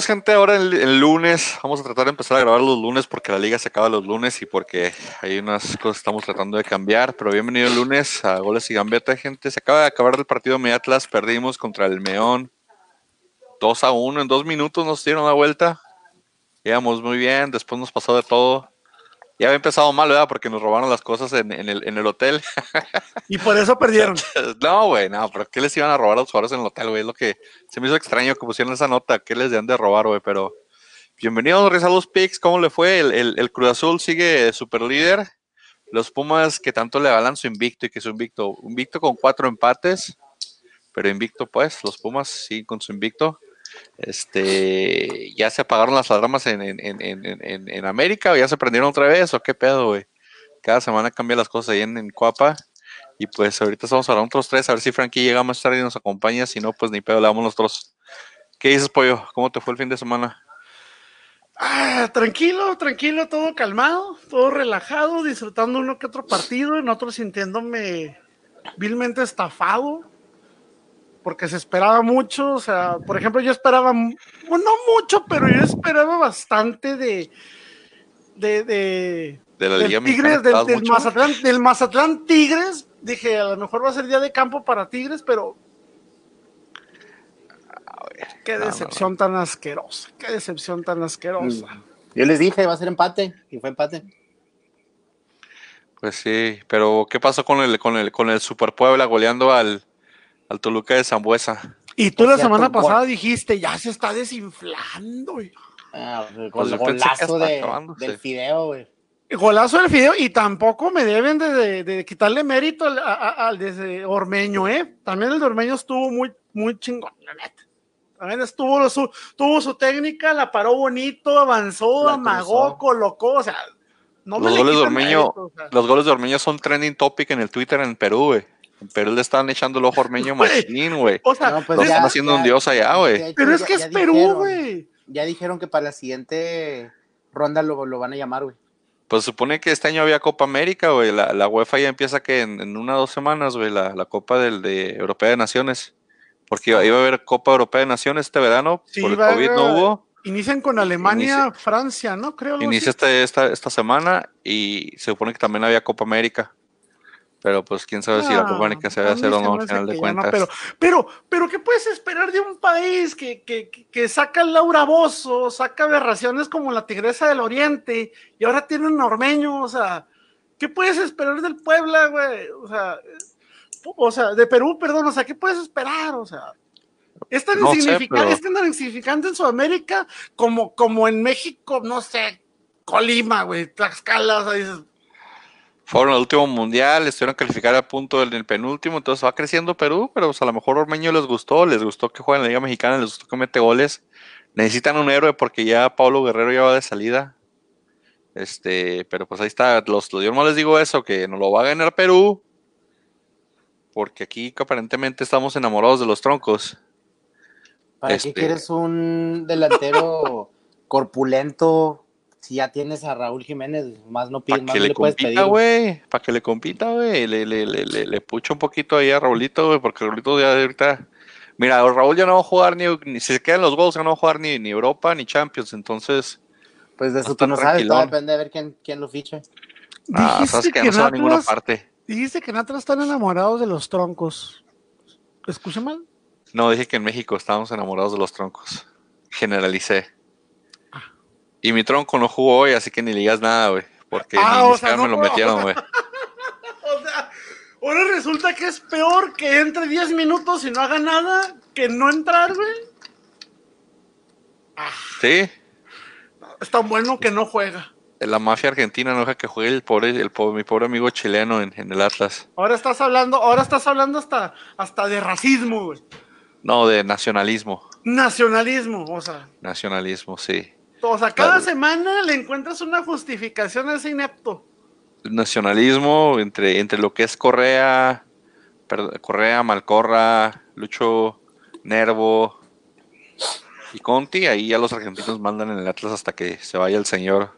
Gente, ahora el, lunes, vamos a tratar de empezar a grabar los lunes porque la liga se acaba los lunes y porque hay unas cosas que estamos tratando de cambiar, pero bienvenido el lunes a Goles y Gambeta gente, se acaba de acabar el partido de Atlas, perdimos contra el Meón 2 a 1, en dos minutos nos dieron la vuelta, íbamos muy bien, después nos pasó de todo, ya había empezado mal, ¿verdad? Porque nos robaron las cosas en, en, el, en el, hotel. Y por eso perdieron. no, güey, no, pero ¿qué les iban a robar a los jugadores en el hotel, güey? Es lo que se me hizo extraño que pusieron esa nota. ¿Qué les deben de robar, güey? Pero bienvenidos a los picks. ¿Cómo le fue? El, el, el Cruz Azul sigue super líder. Los Pumas que tanto le avalan su invicto y que su invicto, invicto con cuatro empates, pero invicto, pues, los Pumas siguen con su invicto. Este, ya se apagaron las alarmas en, en, en, en, América o ya se prendieron otra vez o qué pedo, güey. Cada semana cambia las cosas ahí en, Cuapa. Y pues ahorita estamos hablando otros tres, a ver si Frankie llega más tarde y nos acompaña. Si no, pues ni pedo, le damos nosotros. ¿Qué dices, Pollo? ¿Cómo te fue el fin de semana? Ah, tranquilo, tranquilo, todo calmado, todo relajado, disfrutando uno que otro partido, en otro sintiéndome vilmente estafado porque se esperaba mucho, o sea, por ejemplo, yo esperaba, no mucho, pero yo esperaba bastante de, de, de, la Liga del Tigres, del, del, Mazatlán, del Mazatlán Tigres, dije, a lo mejor va a ser día de campo para Tigres, pero qué decepción tan asquerosa, qué decepción tan asquerosa. Mm. Yo les dije, va a ser empate, y fue empate. Pues sí, pero ¿qué pasó con el, con el, con el Super Puebla goleando al, al Toluca de Zambuesa. Y tú la semana pasada dijiste, ya se está desinflando, güey. Ah, con el golazo de, del fideo, güey. Golazo del fideo, y tampoco me deben de, de, quitarle mérito al, al, de Ormeño, ¿eh? También el de Ormeño estuvo muy, muy chingón, la neta. También estuvo su, tuvo su técnica, la paró bonito, avanzó, amagó, colocó, o sea, no los goles de Ormeño, los goles de Ormeño son trending topic en el Twitter en Perú, güey. Pero le están echando el ojo ormeño machín, güey. O sea, pues lo están haciendo un dios allá, güey. Pero es que es Perú, güey. Ya dijeron que para la siguiente ronda lo, lo van a llamar, güey. Pues supone que este año había Copa América, güey. La, la UEFA ya empieza que en, una o dos semanas, güey, la, la, Copa del, de Europea de Naciones. Porque iba, a haber Copa Europea de Naciones este verano. por el COVID no hubo. Inician con Alemania, Francia, ¿no? Creo. Inicia este, esta, esta semana y se supone que también había Copa América. Pero pues quién sabe si la Copa América se va a hacer o no al final de cuentas. pero, pero, pero, ¿qué puedes esperar de un país que, que, que saca el Laura Bozo, saca aberraciones como la Tigresa del Oriente y ahora tiene un normeño? O sea, ¿qué puedes esperar del Puebla, güey? O sea, o sea, de Perú, perdón, o sea, ¿qué puedes esperar? O sea, es tan, insignificante, es tan insignificante en Sudamérica como, como en México, no sé, Colima, güey, Tlaxcala, o sea, dices, fueron al último mundial, estuvieron calificar a punto del, penúltimo, entonces va creciendo Perú, pero pues, a lo mejor Ormeño les gustó, les gustó que jueguen en la Liga Mexicana, les gustó que mete goles. Necesitan un héroe porque ya Pablo Guerrero ya va de salida. Este, pero pues ahí está, los, yo no les digo eso, que no lo va a ganar Perú, porque aquí aparentemente estamos enamorados de los troncos. ¿Para qué este quieres un delantero corpulento si ya tienes a Raúl Jiménez, más no pides, más que le, le compita, güey. Para que le compita, güey. Le, le, le, le, pucho un poquito ahí a Raulito, güey, porque Raulito ya ahorita. Mira, Raúl ya no va a jugar ni, si se quedan los gols, ya no va a jugar ni, ni Europa ni Champions, entonces. Pues de eso tú no sabes, todo depende de ver quién, quién lo fiche. Ah, sabes que, que no se va a ninguna parte. Dijiste que en Atlas están enamorados de los troncos. ¿Escuché mal? No, dije que en México estábamos enamorados de los troncos. Generalicé. Y mi tronco no jugó hoy, así que ni le digas nada, güey. Porque ah, ni me lo metieron, güey. o sea, ahora resulta que es peor que entre 10 minutos y no haga nada que no entrar, güey. Ah. Sí. Es tan bueno que no juega. La mafia argentina no deja que juegue el pobre, el pobre, mi pobre amigo chileno en, el Atlas. Ahora estás hablando, ahora estás hablando hasta, hasta de racismo, güey. No, de nacionalismo. Nacionalismo, o sea. Nacionalismo, sí. O sea, cada semana le encuentras una justificación a ese inepto. Nacionalismo entre, entre lo que es Correa, Correa, Malcorra, Lucho, Nervo y Conti, ahí ya los argentinos mandan en el Atlas hasta que se vaya el señor.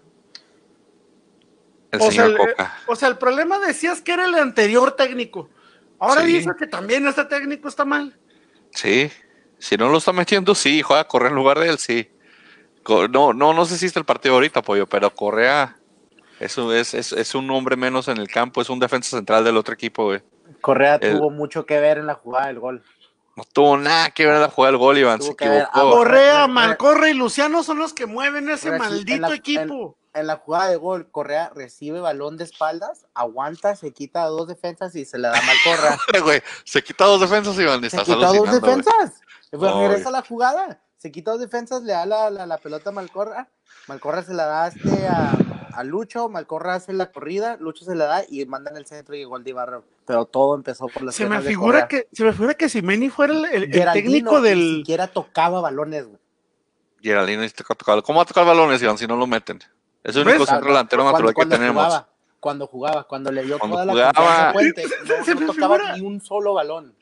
El señor Coca. o sea, el problema decías que era el anterior técnico. Ahora dices que también este técnico está mal. Sí, si no lo está metiendo, sí, juega a correr en lugar de él, sí. No, no, no sé si está el partido ahorita, pollo, pero Correa eso es, es, es, un hombre menos en el campo, es un defensa central del otro equipo, güey. Correa tuvo mucho que ver en la jugada del gol. No tuvo nada que ver en la jugada del gol, Iván. Se equivocó. Correa, Malcorre y Luciano son los que mueven ese maldito equipo. En, la jugada de gol, Correa recibe balón de espaldas, aguanta, se quita dos defensas y se le da Malcorra. güey, se quita dos defensas, Iván. Se quita dos defensas. regresa la jugada. Se quita dos defensas, le da la, la, la pelota a Malcorra. Malcorra se la da este a, a Lucho, Malcorra hace la corrida, Lucho se la da y mandan el centro y gol de Ibarra. Pero todo empezó por la se me figura que Se me figura que si Meni fuera el, técnico del. Ni siquiera tocaba balones, güey. Geraldino ni siquiera tocaba. ¿Cómo va a tocar balones, Iván, si no lo meten? Es el único centro delantero natural que tenemos. cuando jugaba, cuando le dio toda la jugaba, Puente, no, no tocaba ni un solo balón.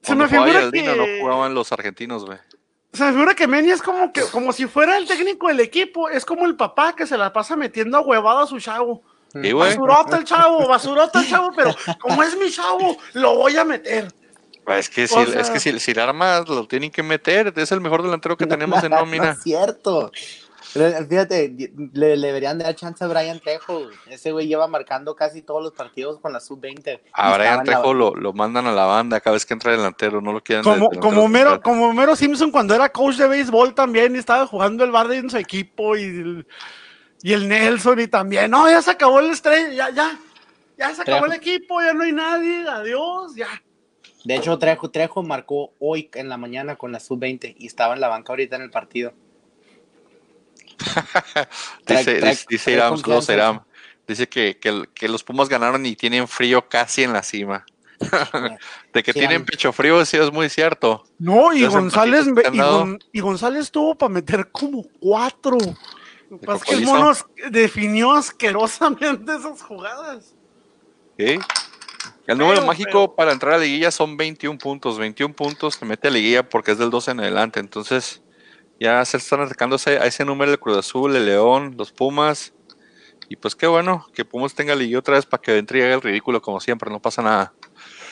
Se me figura que... no jugaban los argentinos, güey. O sea, me figura que Meni es como que, como si fuera el técnico del equipo, es como el papá que se la pasa metiendo a huevado a su chavo. ¿Sí, basurota el chavo, basurota el chavo, pero como es mi chavo, lo voy a meter. Es que, si, es que si, si el arma lo tienen que meter, es el mejor delantero que tenemos en nómina. es cierto. Fíjate, le, deberían dar chance a Brian Trejo. Ese güey lleva marcando casi todos los partidos con la sub-20. A Brian Trejo lo, lo, mandan a la banda cada vez que entra delantero, no lo quieren. Como, como, Mero, como Mero Simpson cuando era coach de béisbol también y estaba jugando el bar en su equipo y el, y el Nelson y también. No, ya se acabó el estrella, ya, ya. Ya se acabó el equipo, ya no hay nadie, adiós, ya. De hecho, Trejo, Trejo marcó hoy en la mañana con la sub-20 y estaba en la banca ahorita en el partido. dice, dice, dice que, que, los Pumas ganaron y tienen frío casi en la cima. de que tienen pecho frío, eso es muy cierto. No, y González, y, González tuvo para meter como cuatro. Lo que el mono definió asquerosamente esas jugadas. El número mágico para entrar a la liguilla son 21 puntos. 21 puntos te mete a la liguilla porque es del 12 en adelante. Entonces, ya se están acercándose a ese número el Cruz Azul, el León, los Pumas. Y pues qué bueno que Pumas tenga liga otra vez para que entre y haga el ridículo como siempre, no pasa nada.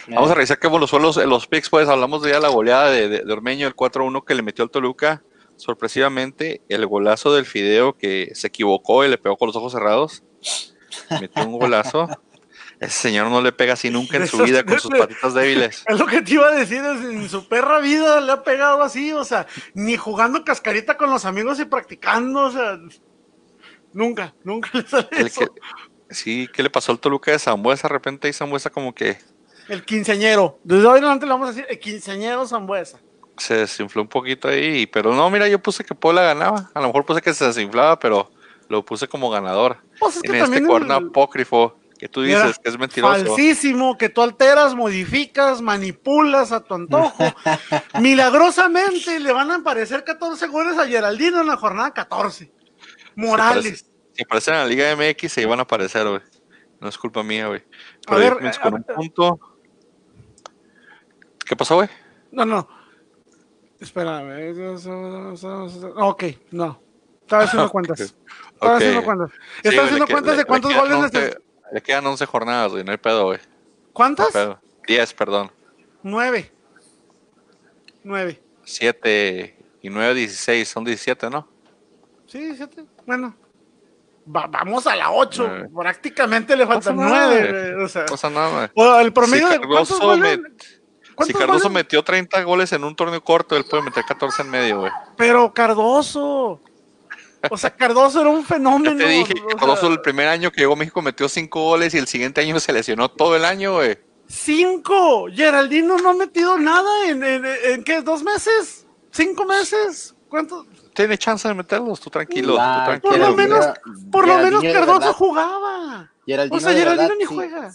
Vamos a revisar qué los suelos los picks, pues hablamos de ya la goleada de, de, Ormeño, el 4-1 que le metió al Toluca. Sorpresivamente, el golazo del Fideo que se equivocó y le pegó con los ojos cerrados. Metió un golazo. Ese señor no le pega así nunca en su vida con sus patitas débiles. Es lo que te iba a decir, en su perra vida le ha pegado así, o sea, ni jugando cascarita con los amigos y practicando, o sea, nunca, nunca le sale eso. sí, ¿qué le pasó al Toluca de Zambuesa? De repente y Zambuesa como que... El quinceañero, desde hoy en adelante le vamos a decir el quinceañero Zambuesa. Se desinfló un poquito ahí, pero no, mira, yo puse que Puebla ganaba, a lo mejor puse que se desinflaba, pero lo puse como ganador. Pues en este cuerno apócrifo que tú dices que es mentiroso. Falsísimo, que tú alteras, modificas, manipulas a tu antojo. Milagrosamente le van a aparecer 14 goles a Geraldino en la jornada 14. Morales. Si aparecen en la Liga MX se iban a aparecer, güey. No es culpa mía, güey. a ver, con un punto. ¿Qué pasó, güey? No, no. Espérame. Ok, no. Estaba haciendo cuentas. Estaba haciendo cuentas. Estaba haciendo cuentas de cuántos goles le quedan 11 jornadas, güey, no hay pedo, güey. ¿Cuántas? 10, perdón. 9. 9. 7 y 9, 16, son 17, ¿no? Sí, 17. Bueno, vamos a la 8. Prácticamente le faltan 9. O sea, pasa nada, o el promedio si de cuántos goles. si Cardoso metió 30 goles en un torneo corto, él puede meter 14 en medio, güey. Pero Cardoso. O sea, Cardoso era un fenómeno. te dije, Cardoso el primer año que llegó a México metió cinco goles y el siguiente año se lesionó todo el año, güey. ¡Cinco! Geraldino no ha metido nada en, en, ¿qué? ¿Dos meses? ¿Cinco meses? ¿Cuánto? Tiene chance de meterlos, tú tranquilo. Por lo menos, por lo menos Cardoso jugaba. o sea, Geraldino ni juega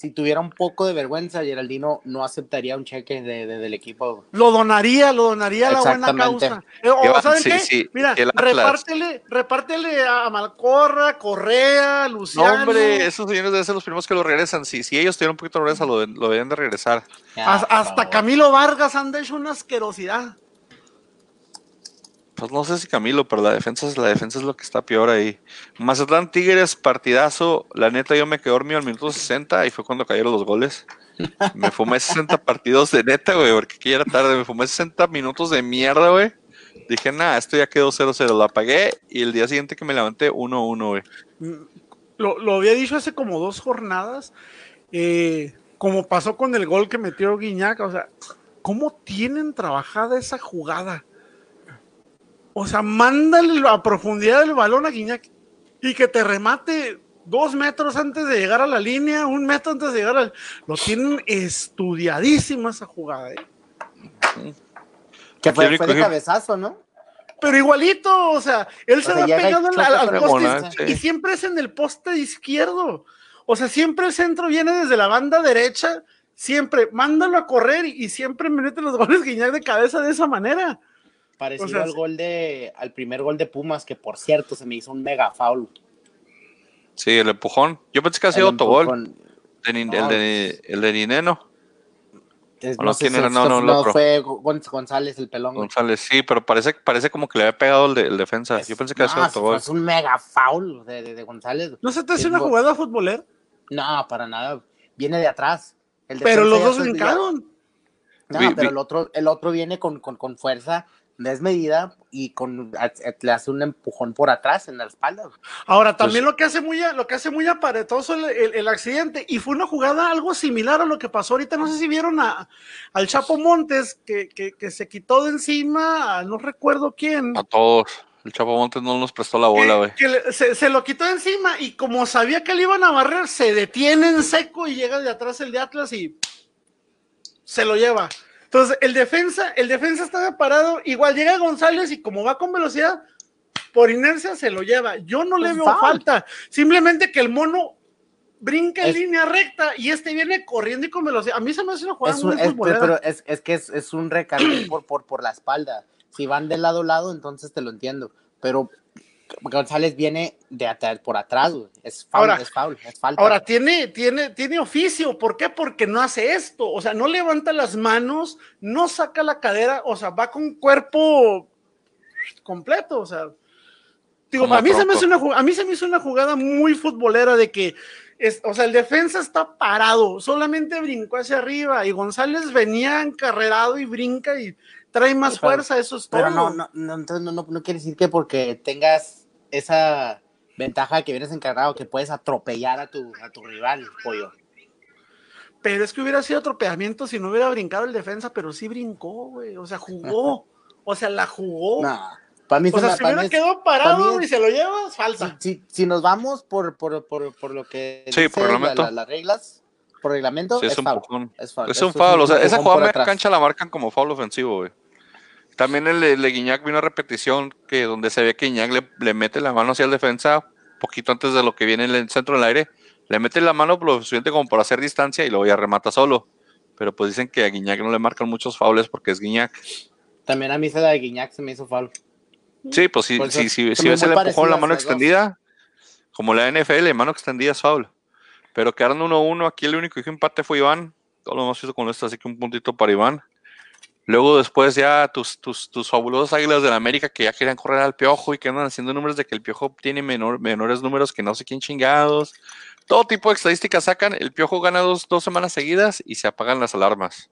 si tuviera un poco de vergüenza, Geraldino no aceptaría un cheque de, del equipo. Lo donaría, lo donaría a la buena causa. Eh, o, ¿saben qué? Mira, repártele, repártele a Malcorra, Correa, Luciano. No, hombre, esos señores deben ser los primeros que lo regresan. Si, si ellos tuvieran un poquito de vergüenza, lo, lo deben de regresar. hasta Camilo Vargas han hecho una asquerosidad. Pues no sé si Camilo, pero la defensa es la defensa es lo que está peor ahí. Mazatlán Tigres, partidazo. La neta, yo me quedé dormido al minuto 60 y fue cuando cayeron los goles. Me fumé 60 partidos de neta, güey, porque aquí era tarde. Me fumé 60 minutos de mierda, güey. Dije, nada, esto ya quedó 0-0. Lo apagué y el día siguiente que me levanté, 1-1, güey. Mm, lo, lo, había dicho hace como dos jornadas. Eh, como pasó con el gol que metió Guiñac, o sea, ¿cómo tienen trabajada esa jugada? O sea, mándale a profundidad del balón a Guiñac y que te remate dos metros antes de llegar a la línea, un metro antes de llegar al... Lo tienen estudiadísimo esa jugada, ¿eh? Que fue, fue de cabezazo, ¿no? Pero igualito, o sea, él se va pegando al, poste y siempre es en el poste izquierdo. O sea, siempre el centro viene desde la banda derecha, siempre, mándalo a correr y siempre me mete los goles Guiñac de cabeza de esa manera. Parecido al gol de, al primer gol de Pumas, que por cierto se me hizo un mega foul. Sí, el empujón. Yo pensé que ha sido autogol. El, de, el de Nineno. no, no, no, fue González el pelón. González, sí, pero parece, parece como que le había pegado el, el defensa. Yo pensé que sido autogol. Es un mega foul de, de, González. ¿No se te hace una jugada futbolera? No, para nada. Viene de atrás. pero los dos brincaron. No, pero el otro, el otro viene con, con, con fuerza desmedida y con le hace un empujón por atrás en la espalda. Ahora, también lo que hace muy lo que hace muy aparatoso el, el, accidente, y fue una jugada algo similar a lo que pasó ahorita, no sé si vieron a, al Chapo Montes que, que, se quitó de encima, no recuerdo quién. A todos. El Chapo Montes no nos prestó la bola, güey. Se, se, lo quitó de encima y como sabía que le iban a barrer, se detiene en seco y llega de atrás el de Atlas y se lo lleva. Entonces, el defensa, el defensa estaba parado, igual llega González y como va con velocidad, por inercia se lo lleva. Yo no le veo falta, simplemente que el mono brinca en línea recta y este viene corriendo y con velocidad. A mí se me hace una jugada muy es, Pero es, es, que es, un recargo por, por, por la espalda. Si van de lado a lado, entonces te lo entiendo. Pero González viene de atrás, por atrás, Es foul, es foul, es falta. Ahora, tiene, tiene, tiene oficio. ¿Por qué? Porque no hace esto. O sea, no levanta las manos, no saca la cadera, o sea, va con cuerpo completo. O sea, digo, a mí, se me hizo una, a mí se me hizo una jugada muy futbolera de que, es, o sea, el defensa está parado, solamente brincó hacia arriba y González venía encarrerado y brinca y trae más fuerza, eso es todo. Pero no, no, no, entonces no, no, quiere decir que porque tengas esa ventaja que vienes encargado, que puedes atropellar a tu, a tu rival, pollo. Pero es que hubiera sido atropellamiento si no hubiera brincado el defensa, pero sí brincó, güey. O sea, jugó. o sea, la jugó. Para mí o sea, si hubiera quedado parado y se lo llevas, falsa. Si, si, nos vamos por, por, por, por lo que sí, por las reglas, por reglamento, es, un foul. Es, es, un foul. O sea, esa jugada en cancha la marcan como foul ofensivo, güey. También el de, Guiñac vino a repetición que donde se ve que Guiñac le, mete la mano hacia el defensa, poquito antes de lo que viene en el centro del aire, le mete la mano lo suficiente como para hacer distancia y luego ya remata solo. Pero pues dicen que a Guiñac no le marcan muchos faules porque es Guiñac. También a mí se da de Guiñac se me hizo foul. Sí, pues si, si, si, si ves el empujón la mano extendida, como la NFL, mano extendida es foul. Pero quedaron 1-1, aquí el único que hizo empate fue Iván. Todo lo más hizo con esto, así que un puntito para Iván. Luego después ya tus, tus, tus fabulosos águilas de la América que ya querían correr al piojo y que andan haciendo números de que el piojo tiene menor, menores números que no sé quién chingados. Todo tipo de estadísticas sacan, el piojo gana dos, dos semanas seguidas y se apagan las alarmas.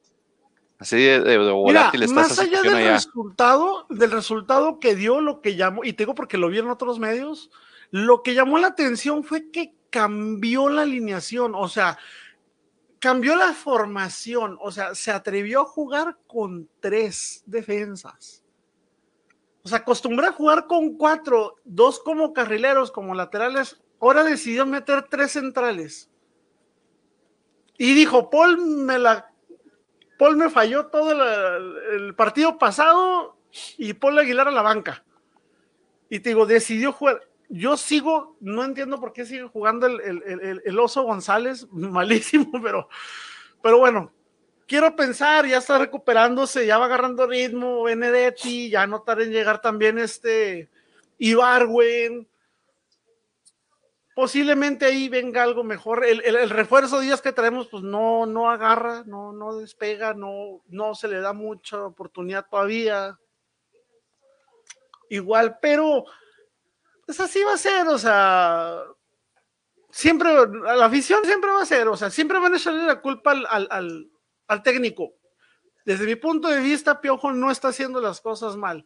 Así de, de, volátil Mira, Más allá del resultado, del resultado que dio lo que llamó, y te digo porque lo vi en otros medios, lo que llamó la atención fue que cambió la alineación. O sea, cambió la formación, o sea, se atrevió a jugar con tres defensas. O sea, acostumbró a jugar con cuatro, dos como carrileros, como laterales. Ahora decidió meter tres centrales. Y dijo, Paul me la. Paul me falló todo el partido pasado y Paul Aguilar a la banca. Y te digo, decidió jugar yo sigo, no entiendo por qué sigue jugando el, oso González, malísimo, pero, pero bueno, quiero pensar, ya está recuperándose, ya va agarrando ritmo, Benedetti, ya no tarda en llegar también este Ibarwen. Posiblemente ahí venga algo mejor. El, refuerzo días que traemos, pues no, no agarra, no, no despega, no, no se le da mucha oportunidad todavía. Igual, pero pues así va a ser, o sea, siempre, la afición siempre va a ser, o sea, siempre van a echarle la culpa al, técnico. Desde mi punto de vista, Piojo no está haciendo las cosas mal.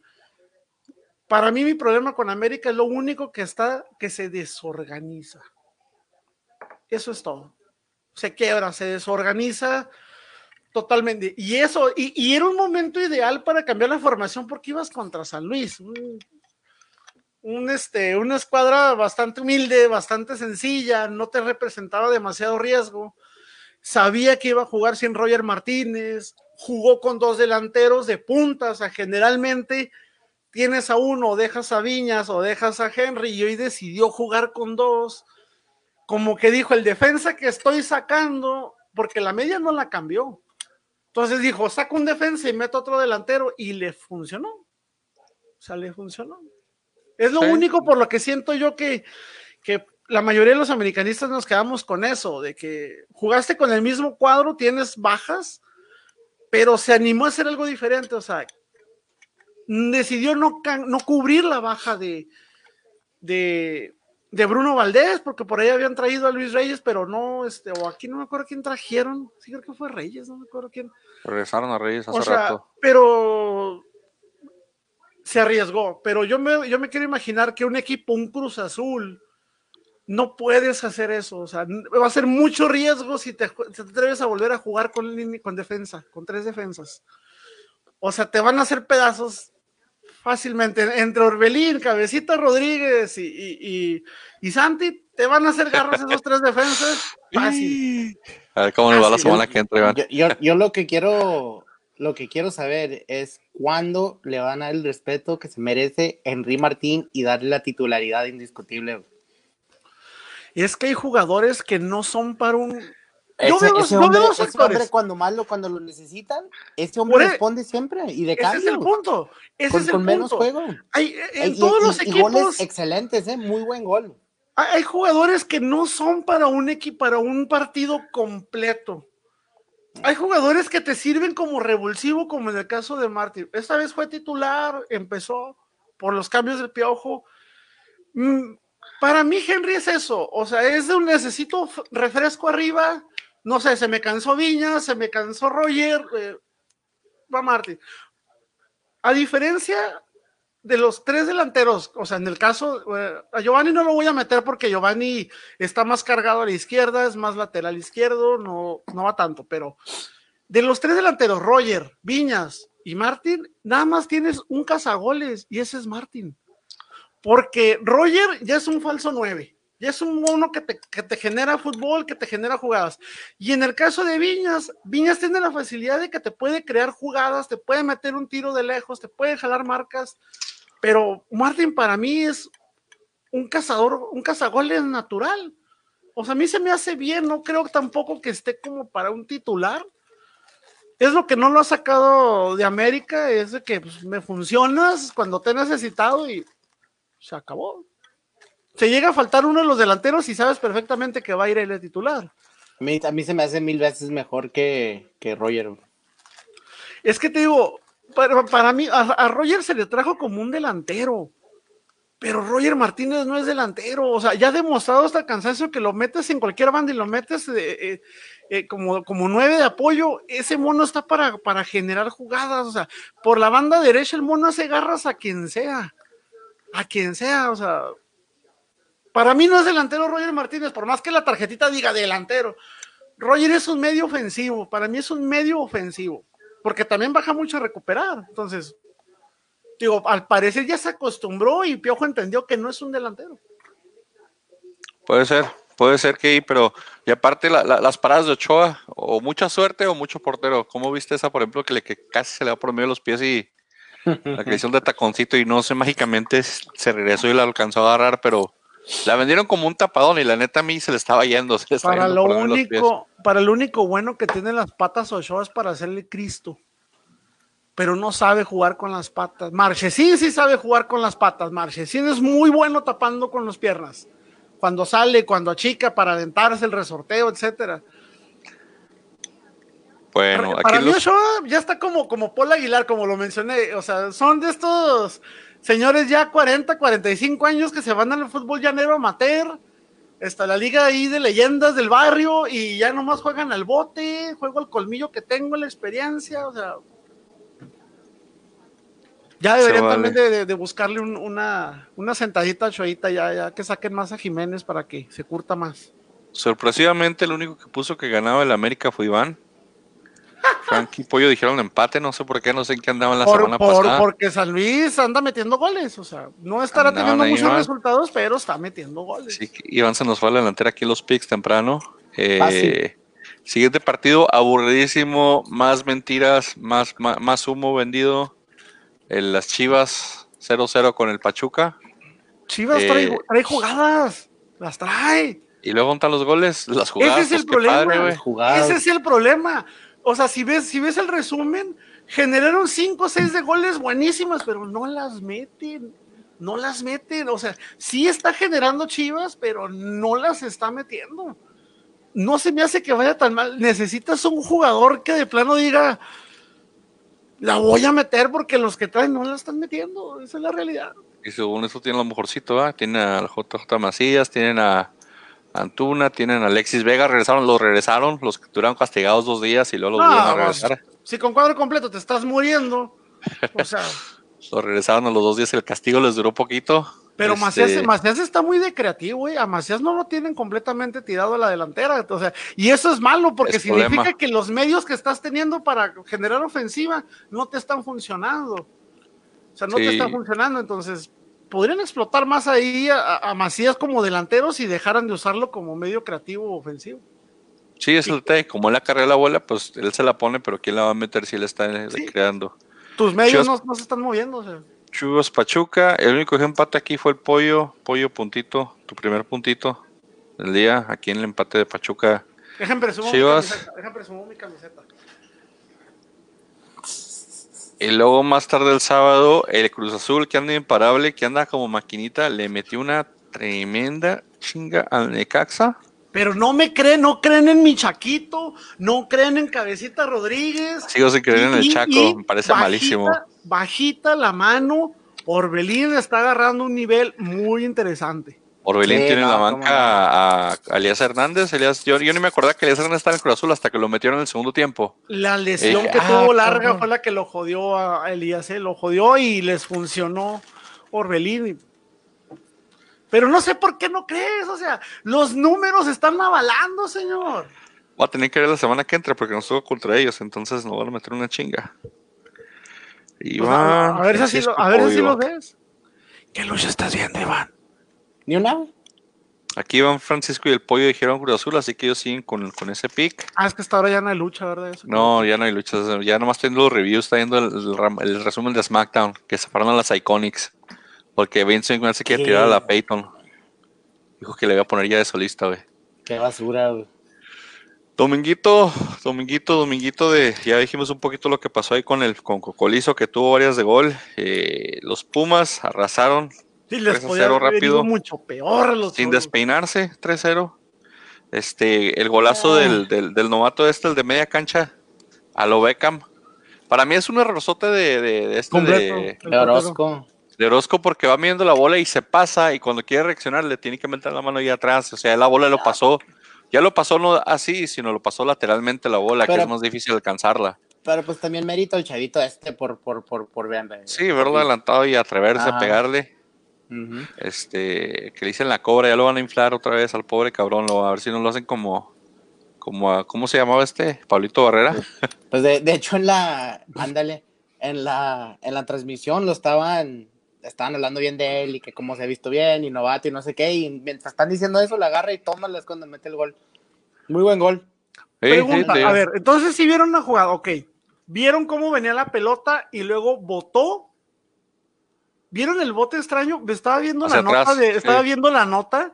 para mí mi problema con América es lo único que está que se desorganiza. Eso es todo. Se quiebra, se desorganiza totalmente. Y eso, y, era un momento ideal para cambiar la formación porque ibas contra San Luis. Un, este, una escuadra bastante humilde, bastante sencilla, no te representaba demasiado riesgo. Sabía que iba a jugar sin Roger Martínez, jugó con dos delanteros de punta, o sea, generalmente tienes a uno, dejas a Viñas o dejas a Henry, y hoy decidió jugar con dos. Como que dijo, el defensa que estoy sacando, porque la media no la cambió. Entonces dijo, saco un defensa y meto otro delantero, y le funcionó. O sea, le funcionó. Es lo único por lo que siento yo que, que la mayoría de los americanistas nos quedamos con eso, de que jugaste con el mismo cuadro, tienes bajas, pero se animó a hacer algo diferente, o sea, decidió no, no cubrir la baja de, de, Bruno Valdés, porque por ahí habían traído a Luis Reyes, pero no, este, o aquí no me acuerdo quién trajeron, sí creo que fue Reyes, no me acuerdo quién. Regresaron a Reyes hace rato. Pero se arriesgó, pero yo me, yo me quiero imaginar que un equipo, un Cruz Azul, no puedes hacer eso, o sea, va a ser mucho riesgo si te, atreves a volver a jugar con, con defensa, con tres defensas. O sea, te van a hacer pedazos fácilmente. Entre Orbelín, Cabecita Rodríguez y, y, Santi, te van a hacer garros esos tres defensas. Fácil. A ver cómo nos va la semana que entra. Yo, yo, lo que quiero, lo que quiero saber es cuándo le van a dar el respeto que se merece Henry Martín y darle la titularidad indiscutible. Y es que hay jugadores que no son para un yo ese, veo, hombre, cuando malo, cuando lo necesitan, ese hombre responde siempre y de cambio. Ese es el punto. Ese con, es el menos juego. Hay, en todos los equipos. goles excelentes, ¿eh? muy buen gol. Hay jugadores que no son para un equipo, para un partido completo. Hay jugadores que te sirven como revulsivo, como en el caso de Martín. Esta vez fue titular, empezó por los cambios del piojo. Mm, para mí, Henry es eso. O sea, es de un necesito refresco arriba no sé, se me cansó Viña, se me cansó Roger, eh, va Martín. A diferencia de los tres delanteros, o sea, en el caso, eh, a Giovanni no lo voy a meter porque Giovanni está más cargado a la izquierda, es más lateral izquierdo, no, no va tanto, pero de los tres delanteros, Roger, Viñas y Martín, nada más tienes un cazagoles y ese es Martín. Porque Roger ya es un falso nueve. Y es un mono que te, genera fútbol, que te genera jugadas. Y en el caso de Viñas, Viñas tiene la facilidad de que te puede crear jugadas, te puede meter un tiro de lejos, te puede jalar marcas. Pero Martín para mí es un cazador, un cazagoles natural. O sea, a mí se me hace bien, no creo tampoco que esté como para un titular. Es lo que no lo ha sacado de América, es de que pues, me funcionas cuando te he necesitado y se acabó se llega a faltar uno de los delanteros y sabes perfectamente que va a ir el titular. A mí, a mí se me hace mil veces mejor que, que Roger. Es que te digo, para, para mí, a, Roger se le trajo como un delantero. Pero Roger Martínez no es delantero, o sea, ya ha demostrado hasta cansancio que lo metes en cualquier banda y lo metes eh, eh, eh, como, como nueve de apoyo, ese mono está para, para generar jugadas, o sea, por la banda derecha el mono hace garras a quien sea, a quien sea, o sea, para mí no es delantero Roger Martínez, por más que la tarjetita diga delantero. Roger es un medio ofensivo, para mí es un medio ofensivo, porque también baja mucho a recuperar. Entonces, digo, al parecer ya se acostumbró y Piojo entendió que no es un delantero. Puede ser, puede ser que, pero y aparte las paradas de Ochoa, o mucha suerte o mucho portero. ¿Cómo viste esa, por ejemplo, que, le, que casi se le va por medio de los pies y la creación de taconcito y no sé, mágicamente se regresó y la alcanzó a agarrar, pero la vendieron como un tapadón y la neta a mí se le estaba yendo. para, lo único, para lo único bueno que tiene las patas Ochoa es para hacerle Cristo. Pero no sabe jugar con las patas. Marchesín sí sabe jugar con las patas. Marchesín es muy bueno tapando con las piernas. Cuando sale, cuando achica para adentrarse el resorteo, etcétera. Bueno, para, mí Ochoa ya está como, como Paul Aguilar, como lo mencioné. O sea, son de estos señores ya 40, 45 años que se van al fútbol llanero amateur, está la liga ahí de leyendas del barrio y ya nomás juegan al bote, juego al colmillo que tengo, la experiencia, o sea. Ya deberían también de, buscarle una, una sentadita a Choita, ya, ya que saquen más a Jiménez para que se curta más. Sorpresivamente, el único que puso que ganaba el América fue Iván. Frankie y Pollo dijeron empate, no sé por qué, no sé en qué andaban la semana pasada. Porque San Luis anda metiendo goles, o sea, no estará teniendo muchos resultados, pero está metiendo goles. Sí, Iván se nos fue a la delantera aquí en los picks temprano. Eh, siguiente partido, aburridísimo, más mentiras, más, más, humo vendido. las Chivas 0-0 con el Pachuca. Chivas trae, eh, trae jugadas, las trae. Y luego están los goles, las jugadas. Ese es el pues, problema. Ese es el problema. O sea, si ves, si ves el resumen, generaron cinco o seis de goles buenísimas, pero no las meten. No las meten. O sea, sí está generando chivas, pero no las está metiendo. No se me hace que vaya tan mal. Necesitas un jugador que de plano diga, la voy a meter porque los que traen no la están metiendo. Esa es la realidad. Y según eso tiene lo mejorcito, ¿ah? Tiene al JJ Macías, tienen a Antuna, tienen a Alexis Vega, regresaron, los regresaron, los que estuvieron castigados dos días y luego los volvieron a regresar. Si con cuadro completo te estás muriendo, o sea. los regresaron a los dos días, el castigo les duró poquito. Pero este... Macías, está muy de creativo, güey. A Macías no lo tienen completamente tirado a la delantera. O sea, y eso es malo porque significa que los medios que estás teniendo para generar ofensiva no te están funcionando. O sea, no te están funcionando. Entonces, podrían explotar más ahí a, Macías como delanteros y dejaran de usarlo como medio creativo o ofensivo. Sí, es el T. Como él la carrera la bola, pues él se la pone, pero ¿quién la va a meter si él está creando? Tus medios no, se están moviendo. O Pachuca, el único que empate aquí fue el pollo, pollo puntito, tu primer puntito del día, aquí en el empate de Pachuca. Dejen presumo, Chivas. mi camiseta. Y luego más tarde el sábado, el Cruz Azul, que anda imparable, que anda como maquinita, le metió una tremenda chinga al Necaxa. Pero no me creen, no creen en mi Chaquito, no creen en Cabecita Rodríguez. Sigo sin creer en el Chaco, me parece malísimo. Bajita la mano, Orbelín está agarrando un nivel muy interesante. Orbelín tiene en la banca a, Elías Hernández. yo, yo, ni me acordaba que Elías Hernández estaba en el Cruz Azul hasta que lo metieron en el segundo tiempo. La lesión que tuvo ah, larga fue la que lo jodió a Elías, eh, lo jodió y les funcionó Orbelín. Pero no sé por qué no crees, o sea, los números están avalando, señor. Voy a tener que ver la semana que entra porque no estuvo contra ellos, entonces no van a meter una chinga. Iván, a, ver si, a ver si lo ves. ¿Qué lucha estás viendo, Iván? Ni una. Aquí van Francisco y el pollo dijeron Cruz Azul, así que ellos siguen con, con ese pick. Ah, es que hasta ahora ya no hay lucha, ¿verdad? no, ya no hay lucha. Ya nomás estoy viendo los reviews, está viendo el, resumen de SmackDown, que se fueron a las Iconics. Porque Vince McMahon se quiere tirar a la Peyton. Dijo que le voy a poner ya de solista, güey. Qué basura, güey. Dominguito, Dominguito, Dominguito de, ya dijimos un poquito lo que pasó ahí con el con Cocolizo, que tuvo varias de gol. Eh, los Pumas arrasaron Sí, les podía rápido, mucho peor. Los sin despeinarse, 3-0. Este, el golazo ah. del, del, novato este, el de media cancha, a lo Beckham. Para mí es un errorzote de, de, este de, Orozco. De Orozco porque va midiendo la bola y se pasa y cuando quiere reaccionar le tiene que meter la mano ahí atrás. O sea, la bola lo pasó. Ya lo pasó no así, sino lo pasó lateralmente la bola, que es más difícil alcanzarla. Pero pues también mérito el chavito este por, por, por, por Sí, verlo adelantado y atreverse a pegarle. Este, que le dicen la cobra, ya lo van a inflar otra vez al pobre cabrón, lo, a ver si no lo hacen como, como, ¿cómo se llamaba este? Pablito Barrera. Pues de, hecho en la, ándale, en la, en la transmisión lo estaban, estaban hablando bien de él y que cómo se ha visto bien y novato y no sé qué, y mientras están diciendo eso, la agarra y toma es cuando mete el gol. Muy buen gol. Pregunta, a ver, entonces si vieron la jugada, ok, vieron cómo venía la pelota y luego votó ¿Vieron el bote extraño? Estaba viendo la nota de, estaba viendo la nota.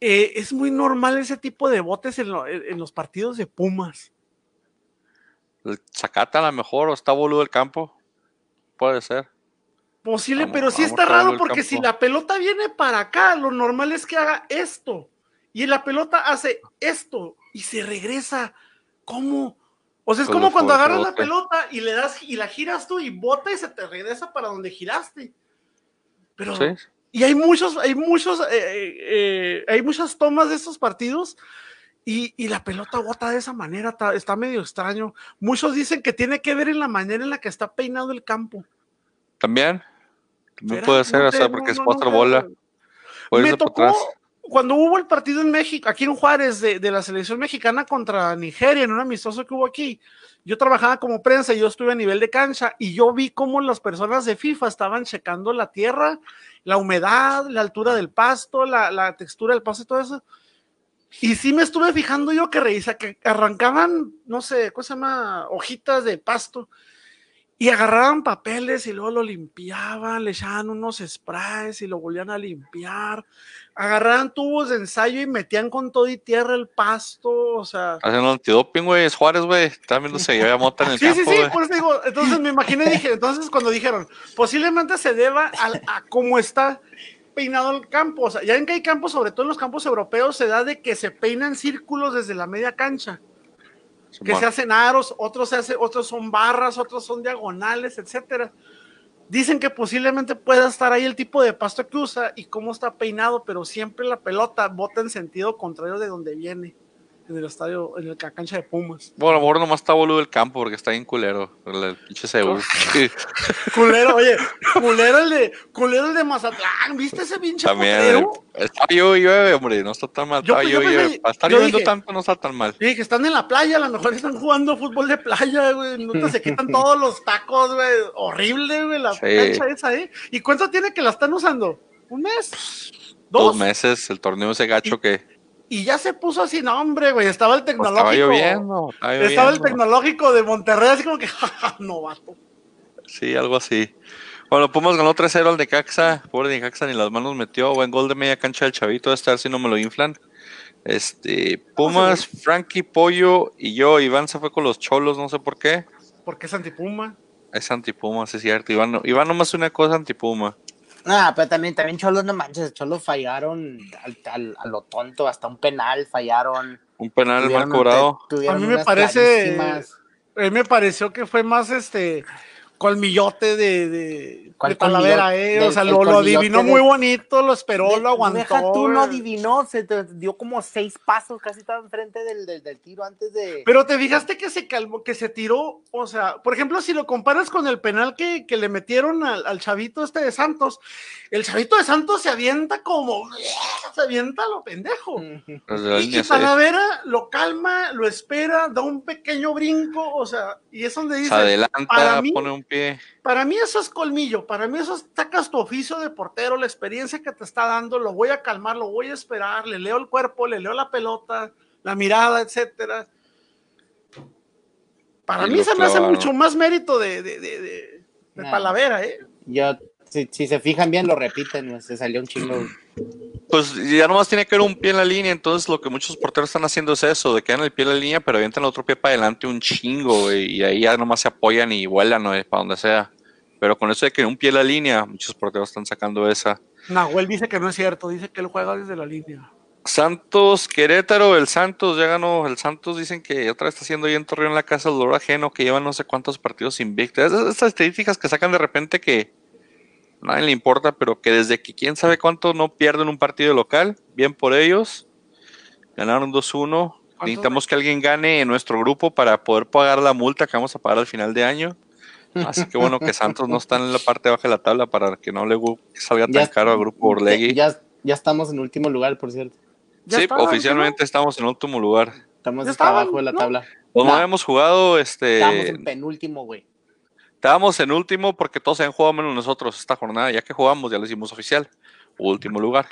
Eh, es muy normal ese tipo de botes en, los partidos de Pumas. Sacata a lo mejor o está boludo el campo. Puede ser. Posible, pero sí está raro porque si la pelota viene para acá, lo normal es que haga esto. Y la pelota hace esto y se regresa. ¿Cómo? O sea, es como cuando agarras la pelota y le das y la giras tú y bota y se te regresa para donde giraste. Pero, y hay muchos, hay muchos, eh, eh, eh, hay muchas tomas de estos partidos y, la pelota bota de esa manera, está, medio extraño. Muchos dicen que tiene que ver en la manera en la que está peinado el campo. También. También puede ser, o sea, porque es cuatro bola. Me tocó cuando hubo el partido en México, aquí en Juárez, de, de, la selección mexicana contra Nigeria, en un amistoso que hubo aquí. Yo trabajaba como prensa yo estuve a nivel de cancha y yo vi cómo las personas de FIFA estaban checando la tierra, la humedad, la altura del pasto, la, la textura del pasto y todo eso. Y sí me estuve fijando yo que que arrancaban, no sé, ¿cómo se llama? Hojitas de pasto y agarraban papeles y luego lo limpiaban, le echaban unos sprays y lo volvían a limpiar. Agarraban tubos de ensayo y metían con todo y tierra el pasto, o sea. Hacen antidoping, güey, es Juárez, güey. Están viendo se lleva mota en el sí, campo, Sí, sí, sí, por eso digo, entonces me imaginé dije, entonces cuando dijeron, posiblemente se deba a, a cómo está peinado el campo, o sea, ya en que hay campos, sobre todo en los campos europeos, se da de que se peinan círculos desde la media cancha que se hacen aros, otros, se hace, otros son barras, otros son diagonales, etcétera. Dicen que posiblemente pueda estar ahí el tipo de pasto que usa y cómo está peinado, pero siempre la pelota bota en sentido contrario de donde viene en el estadio, en la cancha de Pumas. Bueno, a lo mejor nomás está boludo el campo porque está bien culero. El pinche Seúl. culero, oye, culero el de, culero el de Mazatlán. ¿Viste ese pinche También. Está yo llueve, hombre, no está tan mal. Yo, yo, yo, Para estar lloviendo tanto no está tan mal. Sí, que están en la playa, a lo mejor están jugando fútbol de playa, güey. No se quitan todos los tacos, güey. Horrible, güey, la cancha esa, ¿eh? ¿Y cuánto tiene que la están usando? ¿Un mes? ¿Dos? Dos meses, el torneo ese gacho y, que y ya se puso así, no, hombre, güey, estaba el tecnológico. Pues estaba lloviendo, estaba lloviendo. Estaba el tecnológico de Monterrey, así como que, novato. Sí, algo así. Bueno, Pumas ganó 3-0 al Necaxa. Pobre Necaxa ni las manos metió. Buen gol de media cancha del chavito. Este a ver si no me lo inflan. Este, Pumas, Frankie, Pollo y yo. Iván se fue con los cholos, no sé por qué. Porque es antipuma. Es antipuma, sí es cierto. Iván, Iván nomás una cosa antipuma. Ah, pero también, también Cholos, no manches, Cholos fallaron al, al, a lo tonto, hasta un penal fallaron. Un penal mal cobrado. A mí me parece, a mí me pareció que fue más este colmillote de, de, de Talavera, eh. o sea, lo, lo, adivinó de, muy bonito, lo esperó, de, lo aguantó. Deja tú, no adivinó, se te dio como seis pasos, casi estaba enfrente del, del, del, tiro antes de. Pero te fijaste que se calmó, que se tiró, o sea, por ejemplo, si lo comparas con el penal que, que le metieron al, al, chavito este de Santos, el chavito de Santos se avienta como, se avienta a lo pendejo. y, y Talavera lo calma, lo espera, da un pequeño brinco, o sea, y es donde dice. Se adelanta, para mí, pone un pie. Para mí eso es colmillo, para mí eso sacas tu oficio de portero, la experiencia que te está dando, lo voy a calmar, lo voy a esperar, le leo el cuerpo, le leo la pelota, la mirada, etcétera. Para y mí se me hace mucho más mérito de, de, de, de, de nah, Talavera, ¿eh? Yo, si, si, se fijan bien, lo repiten, se salió un chingo. Pues ya nomás tiene que ver un pie en la línea, entonces lo que muchos porteros están haciendo es eso, de que dan el pie en la línea, pero avientan el otro pie para adelante un chingo, wey, y ahí ya nomás se apoyan y vuelan, ¿no? para donde sea. Pero con eso de que un pie en la línea, muchos porteros están sacando esa. Nahuel dice que no es cierto, dice que él juega desde la línea. Santos, Querétaro, el Santos ya ganó. El Santos dicen que otra vez está haciendo ahí en Torreón la casa del dolor ajeno, que llevan no sé cuántos partidos invictos. Esas, esas estadísticas que sacan de repente que nadie le importa, pero que desde que quién sabe cuánto no pierden un partido local, bien por ellos. Ganaron 2-1. Necesitamos que alguien gane en nuestro grupo para poder pagar la multa que vamos a pagar al final de año. Así que bueno que Santos no está en la parte baja de la tabla para que no le salga tan ya, caro al grupo Orlegui. Ya, ya, estamos en último lugar, por cierto. Sí, está, oficialmente ¿no? estamos en último lugar. Estamos hasta abajo de la ¿no? tabla. Pues no, habíamos jugado este. Estamos en penúltimo, güey. Estábamos en último porque todos se han jugado menos nosotros esta jornada. Ya que jugamos, ya lo hicimos oficial. Último lugar.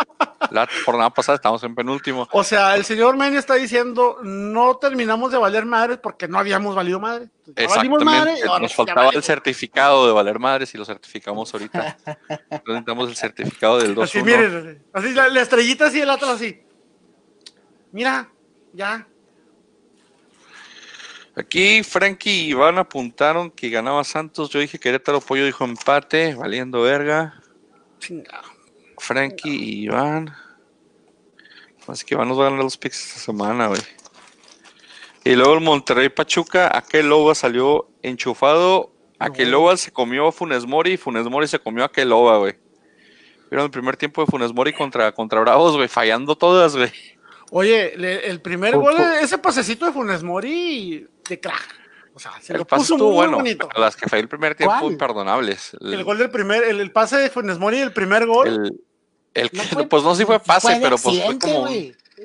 La jornada pasada estamos en penúltimo. O sea, el señor Meni está diciendo, no terminamos de valer madres porque no habíamos valido madre. Exactamente. Madre Nos faltaba el certificado de valer madres y lo certificamos ahorita. Necesitamos el certificado del 2 Así, miren, así la, la estrellita así, el otro así. Mira, ya, Aquí Frankie y Iván apuntaron que ganaba Santos. Yo dije Querétaro Pollo dijo empate, valiendo verga. Frankie y Iván. Así que Iván nos va a ganar los picks esta semana, güey. Y luego el Monterrey Pachuca, aquel Loba salió enchufado. Aquel Loba se comió a Funes Mori y Funes Mori se comió a aquel Loba, güey. Vieron el primer tiempo de Funes Mori contra, contra Bravos, güey, fallando todas, güey. Oye, le, el primer gol, ese pasecito de Funes Mori de crack. O sea, se El lo pase puso estuvo muy bueno. bonito. pero Las que fue el primer tiempo ¿Cuál? imperdonables. El gol del primer, el, el pase de Funes Mori, el primer gol. el- el que- No fue- pues no si fue pase, fue pero pues fue como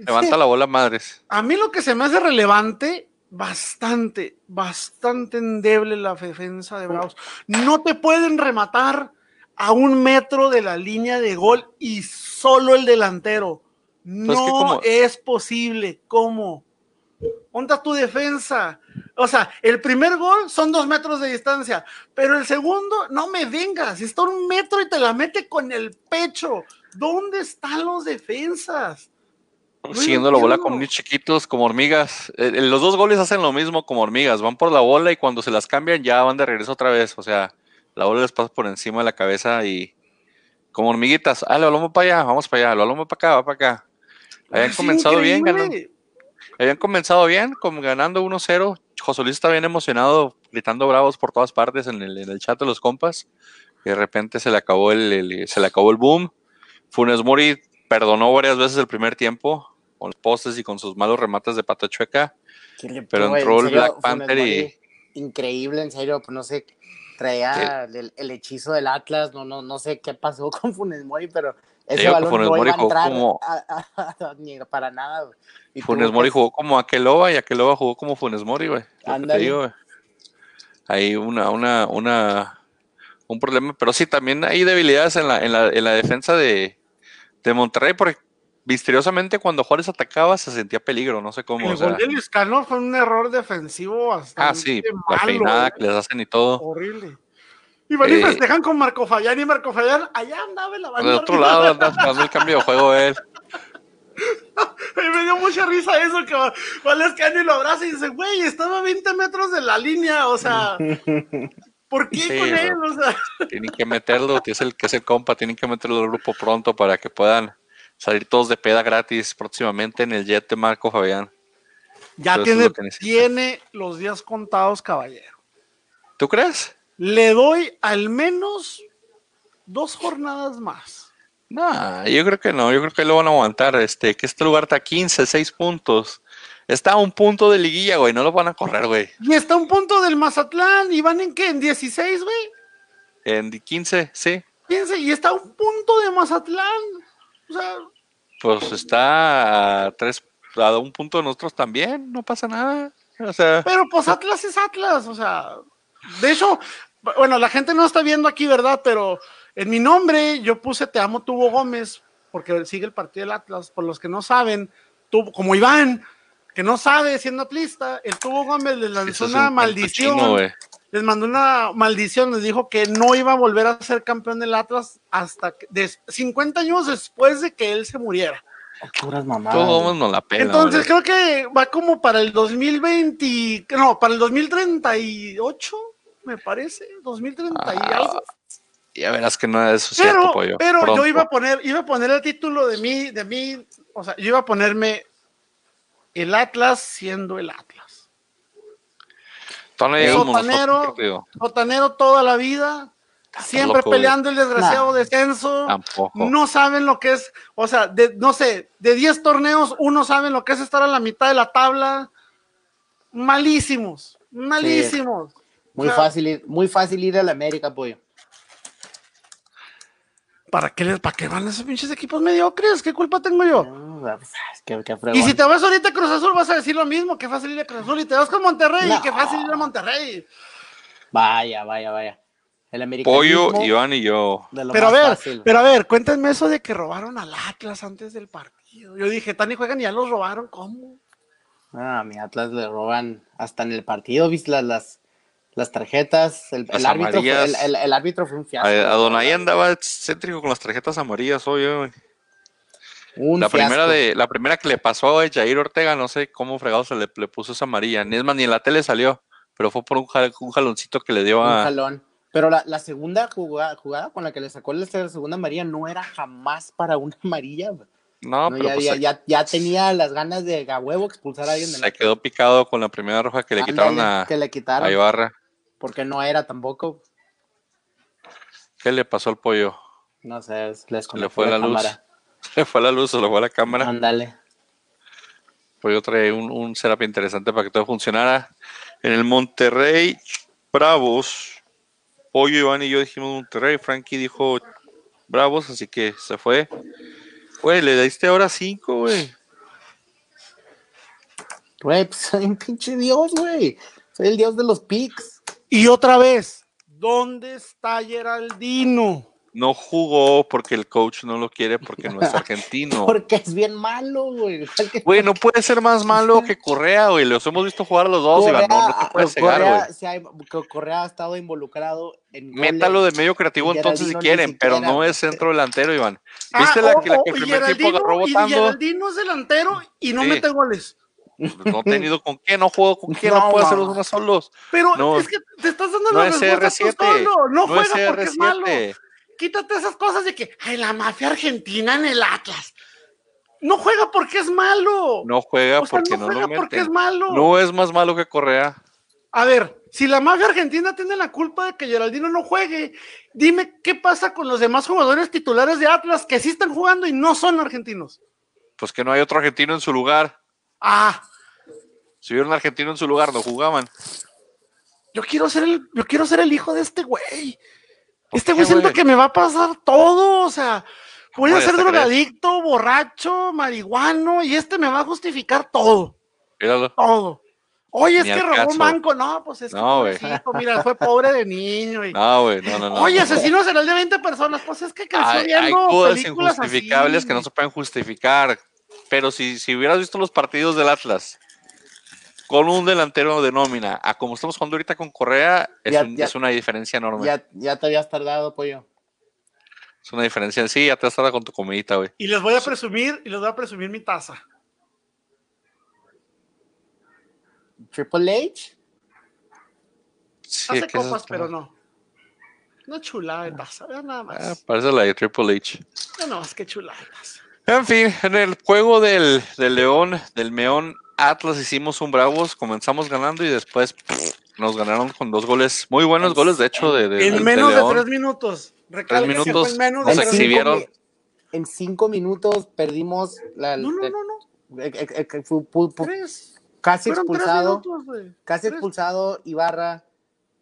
levanta la bola madres. A mí lo que se me hace relevante, bastante, bastante endeble la defensa de Bravos. No te pueden rematar a un metro de la línea de gol y solo el delantero. No Pues que como- es posible. ¿Cómo? ¿Dónde está tu defensa? O sea, el primer gol son dos metros de distancia, pero el segundo, no me vengas, está un metro y te la mete con el pecho. ¿Dónde están los defensas? No Siguiendo la bola con niños chiquitos, como hormigas. Eh, eh, los dos goles hacen lo mismo como hormigas. Van por la bola y cuando se las cambian ya van de regreso otra vez. O sea, la bola les pasa por encima de la cabeza y como hormiguitas. Ah, lo va para allá, vamos para allá, lo va para acá, va para acá. Habían comenzado bien, ganando, habían comenzado bien, como ganando 1-0. José Luis está bien emocionado, gritando bravos por todas partes en el, en el chat de los compas. Y de repente se le acabó el, el- se le acabó el boom. Funes Mori perdonó varias veces el primer tiempo con los postes y con sus malos remates de pata chueca. ¿Qué le- Pero entró en el Black Panther y- Increíble, en serio, pues no sé, traía el, el hechizo del Atlas, no, no, no sé qué pasó con Funes Mori, pero ese balón Funes no Mori iba a jugó entrar como- a- a- a- ni para nada. güey. Y Funes Mori que- jugó como Aqueloba y Aqueloba jugó como Funes Mori, güey. Te digo, güey. Una, una, una, un problema, pero sí, también hay debilidades en la, en la, en la defensa de, de Monterrey, porque misteriosamente cuando Juárez atacaba se sentía peligro, no sé cómo. El o sea, gol de Liscano fue un error defensivo bastante ah, sí, la malo, peinada ¿eh? que les hacen y todo. Horrible. Y van y Eh, festejan con Marco Fallán y Marco Fallán allá andaba en la banda. otro lado anda dando el cambio de juego él. Me dio mucha risa eso que va, va Lescano y lo abraza y dice, güey, estaba a 20 metros de la línea, o sea, ¿por qué Sí, con él? O sea, Tienen que meterlo, que es el que es el compa, tienen que meterlo al grupo pronto para que puedan salir todos de peda gratis próximamente en el jet de Marco Fabián. ya tiene, lo tiene los días contados, caballero. ¿Tú crees? Le doy al menos dos jornadas más. No, yo creo que no, yo creo que lo van a aguantar. Este, que este lugar está a 15, 6 puntos. Está a un punto de liguilla, güey, no lo van a correr, güey. Y está a un punto del Mazatlán, y van en qué, en 16, güey. En 15, sí. Fíjense, y está a un punto de Mazatlán. O sea, Pues está a tres, a un punto de nosotros también, no pasa nada. O sea, Pero pues Atlas es Atlas, o sea, de hecho, bueno, la gente no está viendo aquí, ¿verdad? Pero en mi nombre yo puse Te amo Tubo Gómez, porque sigue el partido del Atlas, por los que no saben, tuvo, como Iván, que no sabe siendo atlista, el Tubo Gómez les lanzó es una un maldición, les mandó una maldición, les dijo que no iba a volver a ser campeón del Atlas hasta que, des- 50 años después de que él se muriera. Puras mamadas. Todos nos la pena. Entonces creo que va como para el 2020, no, para el 2038, me parece, 2030 y Ah, algo. Ya verás que nada de eso es cierto, Pero, pollo. pero yo iba a poner, iba a poner el título de mí, de mí, o sea, yo iba a ponerme el Atlas siendo el Atlas. No Sotanero, sotanero toda la vida, siempre loco, peleando el desgraciado Nah. descenso. Tampoco. No saben lo que es, o sea, de, no sé, de 10 torneos, uno sabe lo que es estar a la mitad de la tabla. Malísimos, malísimos. Muy O sea, fácil, ir, muy fácil ir a la América, pollo. ¿Para qué, les, ¿Para qué van esos pinches equipos mediocres? ¿Qué culpa tengo yo? No, pues, es que, qué Y si te vas ahorita a Cruz Azul, vas a decir lo mismo, qué fácil ir a Cruz Azul. Y te vas con Monterrey, No. qué fácil ir a Monterrey. Vaya, vaya, vaya. El Pollo, americanismo Iván y yo. Pero a ver, fácil. pero a ver, cuéntenme eso de que robaron al Atlas antes del partido. Yo dije, Tani juegan y ya los robaron, ¿cómo? Ah, a mi Atlas le roban hasta en el partido, ¿viste las, las, las tarjetas? El, Las el árbitro fue, el, amarillas. el- el árbitro fue un fiasco. A, Adonai andaba céntrico con las tarjetas amarillas hoy, güey. Un La primera, de, la primera que le pasó a Jair Ortega, no sé cómo fregado se le, le puso esa amarilla. Ni es más, ni en la tele salió, pero fue por un, jal- un jaloncito que le dio Un a. jalón. Pero la, la segunda jugada, jugada con la que le sacó la segunda amarilla no era jamás para una amarilla. güey. No, No, pero ya, pues ya, se, ya, ya tenía las ganas de a huevo expulsar a alguien de se quedó picado con la primera roja que le quitaron a, que le quitaron, a Ibarra. Porque no era tampoco, ¿Qué le pasó al pollo? no sé, es- les le fue la luz. Se le fue la luz, se le fue la cámara. Ándale. Pollo trae un, un setup interesante para que todo funcionara. En el Monterrey Bravos, Pollo, Iván y yo dijimos Monterrey, Frankie dijo Bravos, así que se fue. Güey, le diste ahora cinco, güey. Güey, pues soy un pinche dios, güey. Soy el dios de los picks. Y otra vez, ¿dónde está Geraldino? No jugó porque el coach no lo quiere porque no es argentino. Porque es bien malo, güey. Güey, no puede ser más malo que Correa, güey. Los hemos visto jugar a los dos, Correa, Iván. No, no te puedes cegar, Correa, güey. ha, Correa ha estado involucrado en. Métalo de medio creativo entonces si quieren, pero no es centro delantero, Iván. Ah, ¿Viste la, que- la que el primer tiempo agarró y votando? Geraldino es delantero y no Sí. mete goles. No ha tenido con quién, no juego con quién, no, no. hacer los unos solos. Pero No. es que te estás dando No la es respuesta tú CR7. solo. No, No es juega porque es malo. CR7. Quítate esas cosas de que, ay, la mafia argentina en el Atlas. No juega porque es malo. No juega o sea, porque no no, juega lo porque es malo. No es más malo que Correa. A ver, si la mafia argentina tiene la culpa de que Geraldino no juegue, dime qué pasa con los demás jugadores titulares de Atlas que sí están jugando y no son argentinos. Pues que no hay otro argentino en su lugar. Ah, Si hubiera un argentino en su lugar, no jugaban. yo quiero ser el, yo quiero ser el hijo de este güey. ¿Por Este güey siento que me va a pasar todo, o sea, voy a ser crees. drogadicto, borracho, marihuano, y este me va a justificar todo, Míralo. todo. Oye, es Ni que robó un banco, no, pues es que No, güey. pobrecito, mira, fue pobre de niño. y- No, güey, no, no, no. Oye, no. asesino será el de 20 personas, pues es que creció Hay, hay viendo cosas películas injustificables así. que no se pueden justificar. Pero si, si hubieras visto los partidos del Atlas con un delantero de nómina, a como estamos jugando ahorita con Correa, es, Ya- un- ya- es una diferencia enorme. Ya, ya te habías tardado, pollo. Es una diferencia. Sí, ya te has dado con tu comidita, güey. Y les voy a presumir, y les voy a presumir mi taza. Triple H. Sí, Hace ¿qué es copas, pero no. Una chulada de taza, vean nada más. Ah, parece la de Triple H. Vean nada más que chulada de taza. En fin, en el juego del, del León, del Meón Atlas hicimos un Bravos, comenzamos ganando y después pff, nos ganaron con dos goles, muy buenos En- goles de hecho de, de- En de menos de tres minutos. Recalque que minutos fue en menos nos tres cinco exhibieron. mi- En cinco minutos perdimos la. No, no, no, no. eh, eh, eh, fu- pu- pu- Tres. casi Fueron tres expulsado. minutos. Casi Tres. expulsado Ibarra.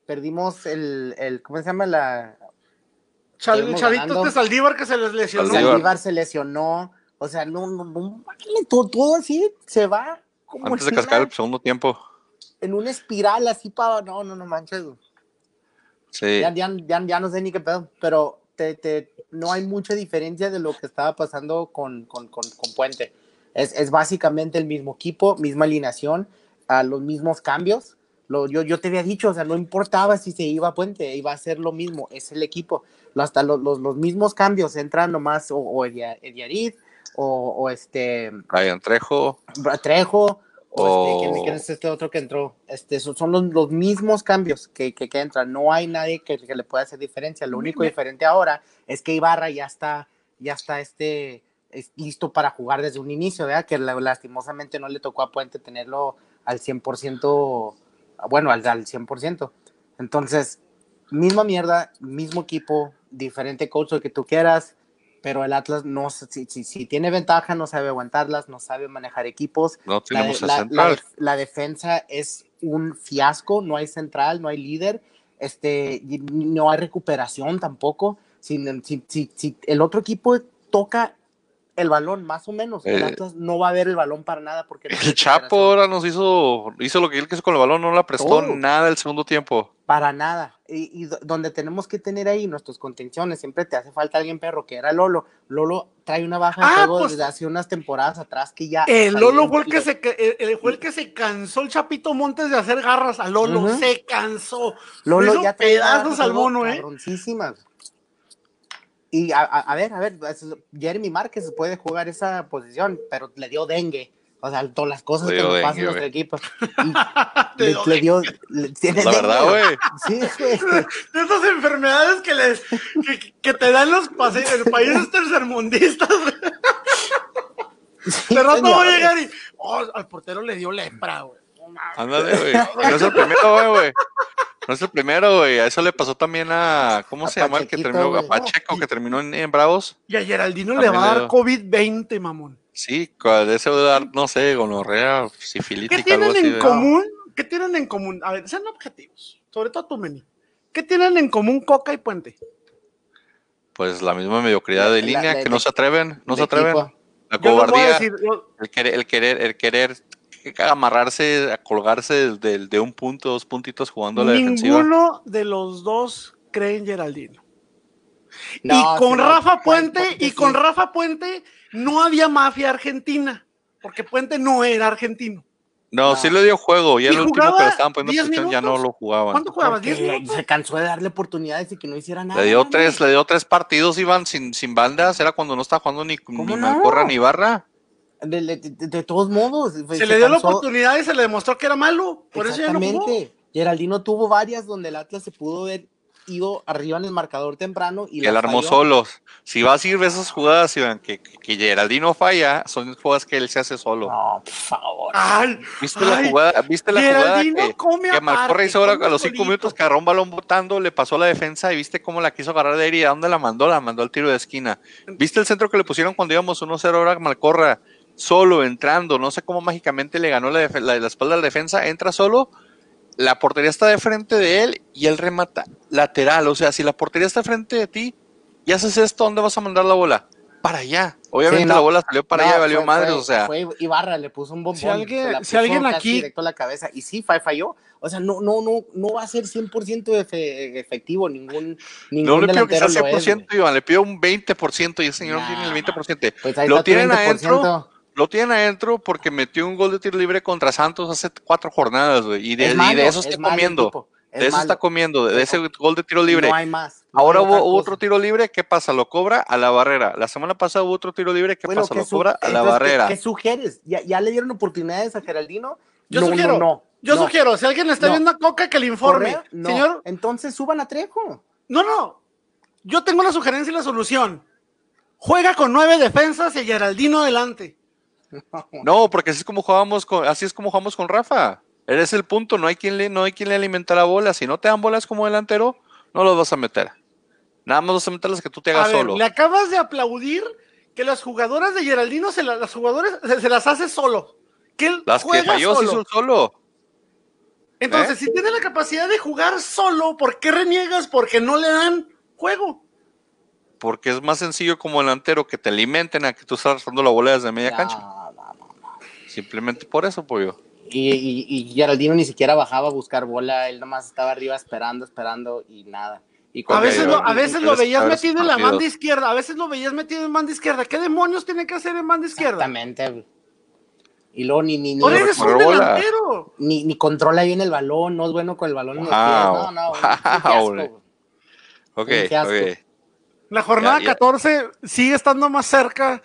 Perdimos el, el. ¿Cómo se llama? La. Chal- Estuvimos Chavito ganando. de Saldívar que se les lesionó. Saldívar. Saldívar se lesionó. O sea, no, no, no, todo, todo así se va como Antes de cascar el segundo tiempo. en una espiral así para. No, no, no manches. Sí. Ya, ya, ya, ya no sé ni qué pedo, pero te, te, no hay mucha diferencia de lo que estaba pasando con, con, con, con Puente. Es, es básicamente el mismo equipo, misma alineación, a los mismos cambios. Lo, yo, yo te había dicho, o sea, no importaba si se iba a Puente, iba a ser lo mismo, es el equipo. Hasta los, los, los mismos cambios, entran nomás o, o Ediarid o, o este Brian Trejo. Trejo, o O- este, ¿quién, quién es este otro que entró? Este, son son los, los mismos cambios que, que, que entran. No hay nadie que, que le pueda hacer diferencia. Lo único diferente ahora es que Ibarra ya está, ya está este, es listo para jugar desde un inicio, ¿verdad? Que la- lastimosamente no le tocó a Puente tenerlo al 100%, bueno, al, al 100%. Entonces, misma mierda, mismo equipo, diferente coach, lo que tú quieras, pero el Atlas no, si, si, si tiene ventaja, no sabe aguantarlas, no sabe manejar equipos. No La, tenemos a la- central. la- la defensa es un fiasco, no hay central, no hay líder, este, no hay recuperación tampoco. Si, si, si, si el otro equipo toca el balón, más o menos, el Eh, Atlas no va a ver el balón para nada porque El Chapo ahora nos hizo, hizo lo que él quiso con el balón, no la prestó Todo. nada el segundo tiempo. Para nada. Y, y do- donde tenemos que tener ahí nuestras contenciones, siempre te hace falta alguien perro, que era Lolo. Lolo trae una baja de Ah, juego pues- desde hace unas temporadas atrás que ya. El Lolo fue el que, se, ca- el- el- fue el que se cansó el Chapito Montes de hacer garras a Lolo. Se cansó. Lolo hizo ya pedazos al mono, ¿eh? Y a, a- a ver, a ver, es- Jeremy Márquez puede jugar esa posición, pero le dio dengue. O sea, todas las cosas Le que nos pasan en nuestro equipo. Le, dio. le- tiene La verdad, güey. Sí, güey. De esas enfermedades que, les, que, que te dan los pase- países tercermundistas. Sí, De rato voy a llegar y. Oh, al portero le dio lepra, güey. Ándale, güey. No es el primero, güey, güey. No es el primero, güey. A eso le pasó también a. ¿Cómo A se llama el que terminó? A. Pacheco, que terminó en, en Bravos. Y a Geraldino le va a dar dio. COVID-20, mamón. Sí, de dar, no sé, gonorrea, sifilítica, ¿Qué algo tienen así. en de- común? ¿qué tienen en común? A ver, sean objetivos, sobre todo tú, Meni. ¿Qué tienen en común Coca y Puente? Pues la misma mediocridad de La- línea, la- que no de- se atreven, no se atreven. equipo. La cobardía, decir, yo- el querer, el querer, el querer amarrarse, a colgarse de, de un punto, dos puntitos jugando a la defensiva. ninguno de los dos cree en Geraldino. No, y con sí, no, Rafa Puente, y sí. con Rafa Puente no había mafia argentina, porque Puente no era argentino. No, No. sí le dio juego. Y el último que le estaban poniendo 10 atención ya no lo jugaban. ¿Cuánto jugabas? Porque ¿10 minutos? se cansó de darle oportunidades y que no hiciera nada. Le dio tres, le dio tres partidos, iban sin, sin bandas. Era cuando no estaba jugando ni, ¿Cómo ni? Malcorra ni Barra. De, de- de- de todos modos. Se, le dio la oportunidad y se le demostró que era malo, por eso ya no jugó. Exactamente. Geraldino tuvo varias donde el Atlas se pudo haber ido arriba en el marcador temprano y él armó falló. solos. Si vas a ir esas jugadas, Iván, que, que, que Geraldino falla, son jugadas que él se hace solo. No, por favor. Ay, ¿Viste la jugada? ¿Viste la jugada que, come que hizo ahora a los cinco minutos que agarró un balón botando, le pasó a la defensa y viste cómo la quiso agarrar de ahí y a dónde la mandó? La mandó al tiro de esquina. ¿Viste el centro que le pusieron cuando íbamos 1-0 ahora Malcorra? Solo, entrando, no sé cómo mágicamente le ganó la, la, la espalda a la defensa, entra solo, la portería está de frente de él y él remata lateral. O sea, si la portería está frente de ti y haces esto, ¿dónde vas a mandar la bola? Para allá. Obviamente Sí, no. la bola salió para No, allá y valió fue- madres, fue- o sea. Fue Ibarra, le puso un bombón. Si alguien- la si aquí- Directo a la cabeza. Y sí, fa- falló. O sea, no, no, no, no va a ser 100% efe- efectivo. Ningún, ningún No le pido que sea delantero lo es, 100%, güey. Iván, le pido un 20% y ese señor no Nah, tiene el man. 20%. Pues Lo tienen 20%. adentro, lo tienen adentro porque metió un gol de tiro libre contra Santos hace cuatro jornadas, güey. Y de, Es y malo, de eso es está comiendo. Es De eso malo. está comiendo, de, ese gol de tiro libre. No hay más. no Ahora hay hubo, otro tiro libre, ¿qué pasa? Lo cobra a la barrera. La semana pasada hubo otro tiro libre, ¿qué Bueno, pasa? ¿qué Lo cobra a la entonces, ¿qué- barrera. ¿Qué, sugieres? ¿Ya, ¿Ya le dieron oportunidades a Geraldino? Yo no, sugiero, no, no. yo no. sugiero, si alguien está No. viendo a Coca, que le informe. Señor, Entonces suban a Trejo. no, no. Yo tengo la sugerencia y la solución. Juega con nueve defensas y Geraldino adelante. No, porque así es como jugamos con, así es como jugamos con Rafa. Eres el punto, no hay quien le, no hay quien le alimenta la bola. Si no te dan bolas como delantero, no los vas a meter. Nada más vas a meter las que tú te A hagas ver, solo. le acabas de aplaudir que las jugadoras de Geraldino se, la- las jugadoras se, se las hace solo. Que él Las que juega falló se solo. hizo solo. Entonces, ¿Eh? si tiene la capacidad de jugar solo, ¿por qué reniegas? Porque no le dan juego. Porque es más sencillo como delantero que te alimenten a que tú estás rozando la bola desde media No, cancha. no, no. Simplemente por eso, pollo. Y, y, y Geraldino ni siquiera bajaba a buscar bola, él nomás estaba arriba esperando, esperando y nada. Y A veces, lo, a veces lo veías metido en la banda izquierda, a veces lo veías metido en banda izquierda. ¿Qué demonios tiene que hacer en banda izquierda? Exactamente. Y luego ni, ni, ni, eres un delantero. ni, ni controla bien el balón, no es bueno con el balón en los Wow. pies. No, no, fiasco, Wow. La jornada Ya, ya. 14 sigue estando más cerca.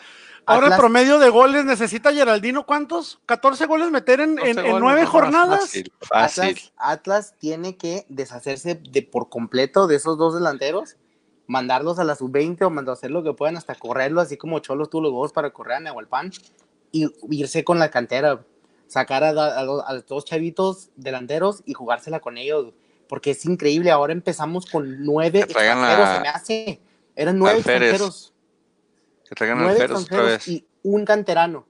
Ahora el Atlas- promedio de goles necesita Geraldino, ¿cuántos? ¿14 goles meter en, en- 12 en goles, nueve no, jornadas? Fácil, fácil. Atlas, Atlas tiene que deshacerse de por completo de esos dos delanteros, mandarlos a la sub-20 o mandar hacer lo que puedan hasta correrlo, así como Cholos tuvo los huevos para correr a Nahualpan y irse con la cantera, sacar a, a- a los- a los dos chavitos delanteros y jugársela con ellos, porque es increíble, ahora empezamos con nueve extranjeros, a- se me hace, eran nueve extranjeros, Que traigan Feros otra extranjeros vez. y un canterano,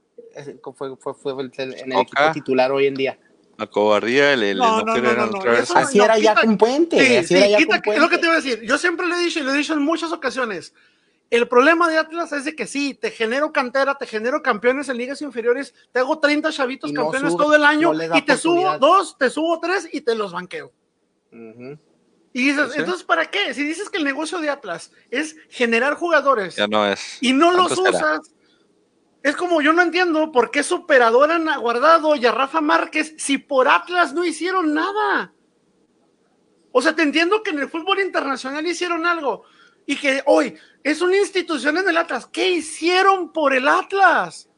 fue, fue, fue el- en el Oca. equipo titular hoy en día. La cobardía, el, el No, no, no, querer no, no, otra vez. eso- Así no, era ya con Puente, Sí, así sí, era ya quita- con es lo que Puente. te iba a decir. Yo siempre le he dicho y lo he dicho en muchas ocasiones. El problema de Atlas es de que sí, te genero cantera, te genero campeones en ligas inferiores, te hago 30 chavitos campeones sube, todo el año y te subo dos, te subo tres y te los banqueo. Ujú. Y dices, Sí. entonces, ¿para qué? Si dices que el negocio de Atlas es generar jugadores Ya no es. y no los era. usas, es como yo no entiendo por qué superadoran a Guardado y a Rafa Márquez si por Atlas no hicieron nada. O sea, te entiendo que en el fútbol internacional hicieron algo y que hoy es una institución en el Atlas. ¿Qué hicieron por el Atlas?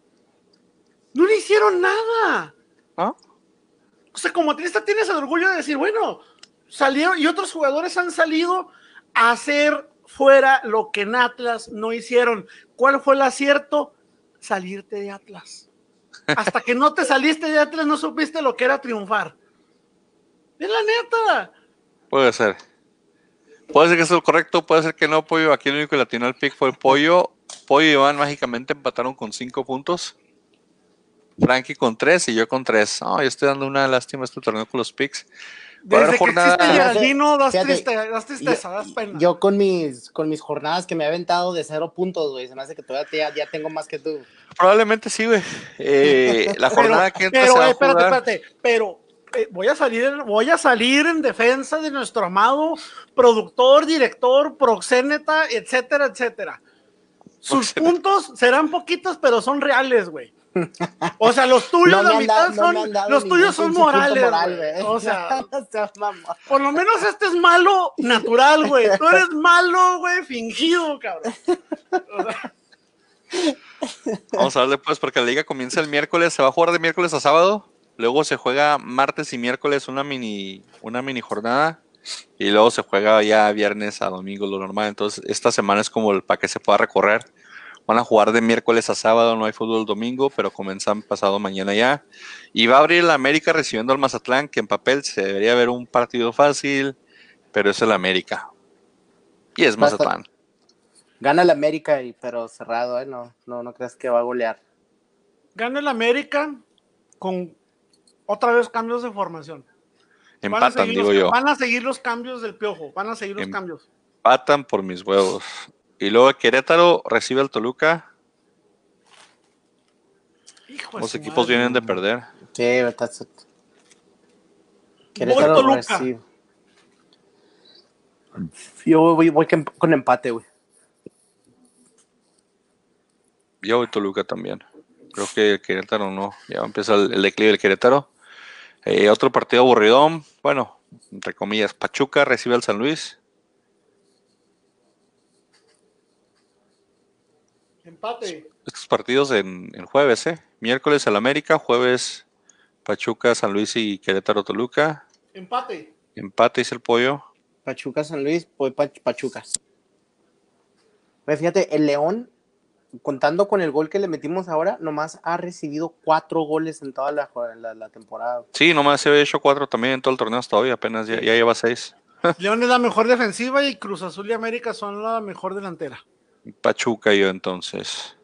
No le hicieron nada. O sea, como atleta tienes el orgullo de decir, bueno, salieron y otros jugadores han salido a hacer fuera lo que en Atlas no hicieron. ¿Cuál fue el acierto? Salirte de Atlas. Hasta que no te saliste de Atlas no supiste lo que era triunfar. Es la neta. Puede ser. Puede ser que eso es correcto, puede ser que no, Pollo. Aquí el único que latino al pick fue Pollo. Pollo y Iván mágicamente empataron con cinco puntos. Frankie con tres y yo con tres. No, yo estoy dando una lástima este torneo con los picks. Desde que existe Geraldino, das, triste, das tristeza, yo, das pena. Yo con mis, con mis jornadas que me he aventado de cero puntos, güey, se me hace que todavía ya, ya tengo más que tú. Probablemente sí, güey. Eh, la jornada pero, que pero, se va a espérate, jugar- espérate, pero eh, voy a salir, voy a salir en defensa de nuestro amado productor, director, proxéneta, etcétera, etcétera. Sus Proxeneta. puntos serán poquitos, pero son reales, güey. O sea, los tuyos, No la mitad no son, los tuyos son morales, moral. O sea, por lo menos este es malo natural, güey. Tú eres malo, güey, fingido, cabrón. O sea, Vamos a darle pues porque la liga comienza el miércoles, se va a jugar de miércoles a sábado, luego se juega martes y miércoles una mini, una mini jornada y luego se juega ya viernes a domingo lo normal. Entonces esta semana es como el, para que se pueda recorrer. Van a jugar de miércoles a sábado, no hay fútbol el domingo, pero comienzan pasado mañana ya. Y va a abrir el América recibiendo al Mazatlán, que en papel se debería ver un partido fácil, pero es el América. Y es Mazatlán. Gana el América, y, pero cerrado, ¿eh? No, no, no creas que va a golear. Gana el América con otra vez cambios de formación. Empatan, digo los- yo. Van a seguir los cambios del piojo, van a seguir los Em- cambios. Empatan por mis huevos. Y luego Querétaro recibe al Toluca. Hijo Los equipos madre. vienen de perder. Sí, estás. Querétaro Toluca. recibe. Yo voy, voy con- con empate, güey. Yo voy Toluca también. Creo que el Querétaro no. Ya empieza el, el declive del Querétaro. Eh, otro partido aburridón. Bueno, entre comillas, Pachuca recibe al San Luis. Empate. Estos partidos en, en jueves, ¿eh? Miércoles el América, jueves Pachuca, San Luis y Querétaro Toluca. Empate. Empate dice el pollo. Pachuca, San Luis, pa- Pachuca. Güey, fíjate, el León, contando con el gol que le metimos ahora, nomás ha recibido cuatro goles en toda la, la, la temporada. Sí, nomás se había hecho cuatro también en todo el torneo hasta hoy, apenas ya, ya lleva seis. León es la mejor defensiva y Cruz Azul y América son la mejor delantera. Pachuca yo entonces.